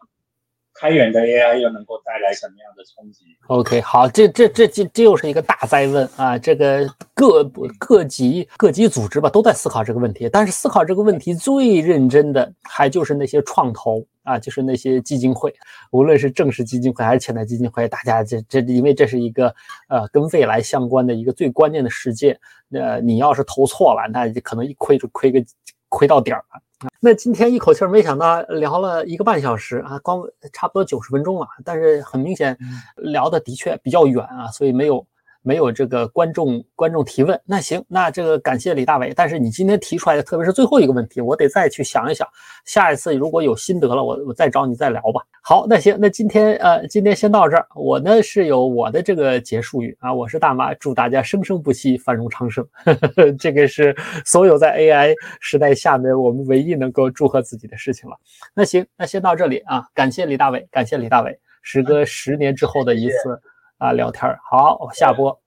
开源的 AI 又能够带来什么样的冲击？OK，好，这这这这这又是一个大灾问啊！这个各各级各级组织吧都在思考这个问题，但是思考这个问题最认真的还就是那些创投啊，就是那些基金会，无论是正式基金会还是潜在基金会，大家这这因为这是一个呃跟未来相关的一个最关键的事件，呃，你要是投错了，那可能一亏就亏个亏到点儿了。那今天一口气儿没想到聊了一个半小时啊，光差不多九十分钟了，但是很明显聊的的确比较远啊，所以没有没有这个观众观众提问。那行，那这个感谢李大伟，但是你今天提出来的，特别是最后一个问题，我得再去想一想，下一次如果有心得了，我我再找你再聊吧。好，那行，那今天呃今天先到这儿，我呢是有我的这个结束语啊，我是大妈，祝大家生生不息，繁荣昌盛。这个是所有在 AI 时代下面我们唯一能够祝贺自己的事情了。那行，那先到这里啊，感谢李大伟，感谢李大伟，时隔十年之后的一次啊聊天儿。好，下播。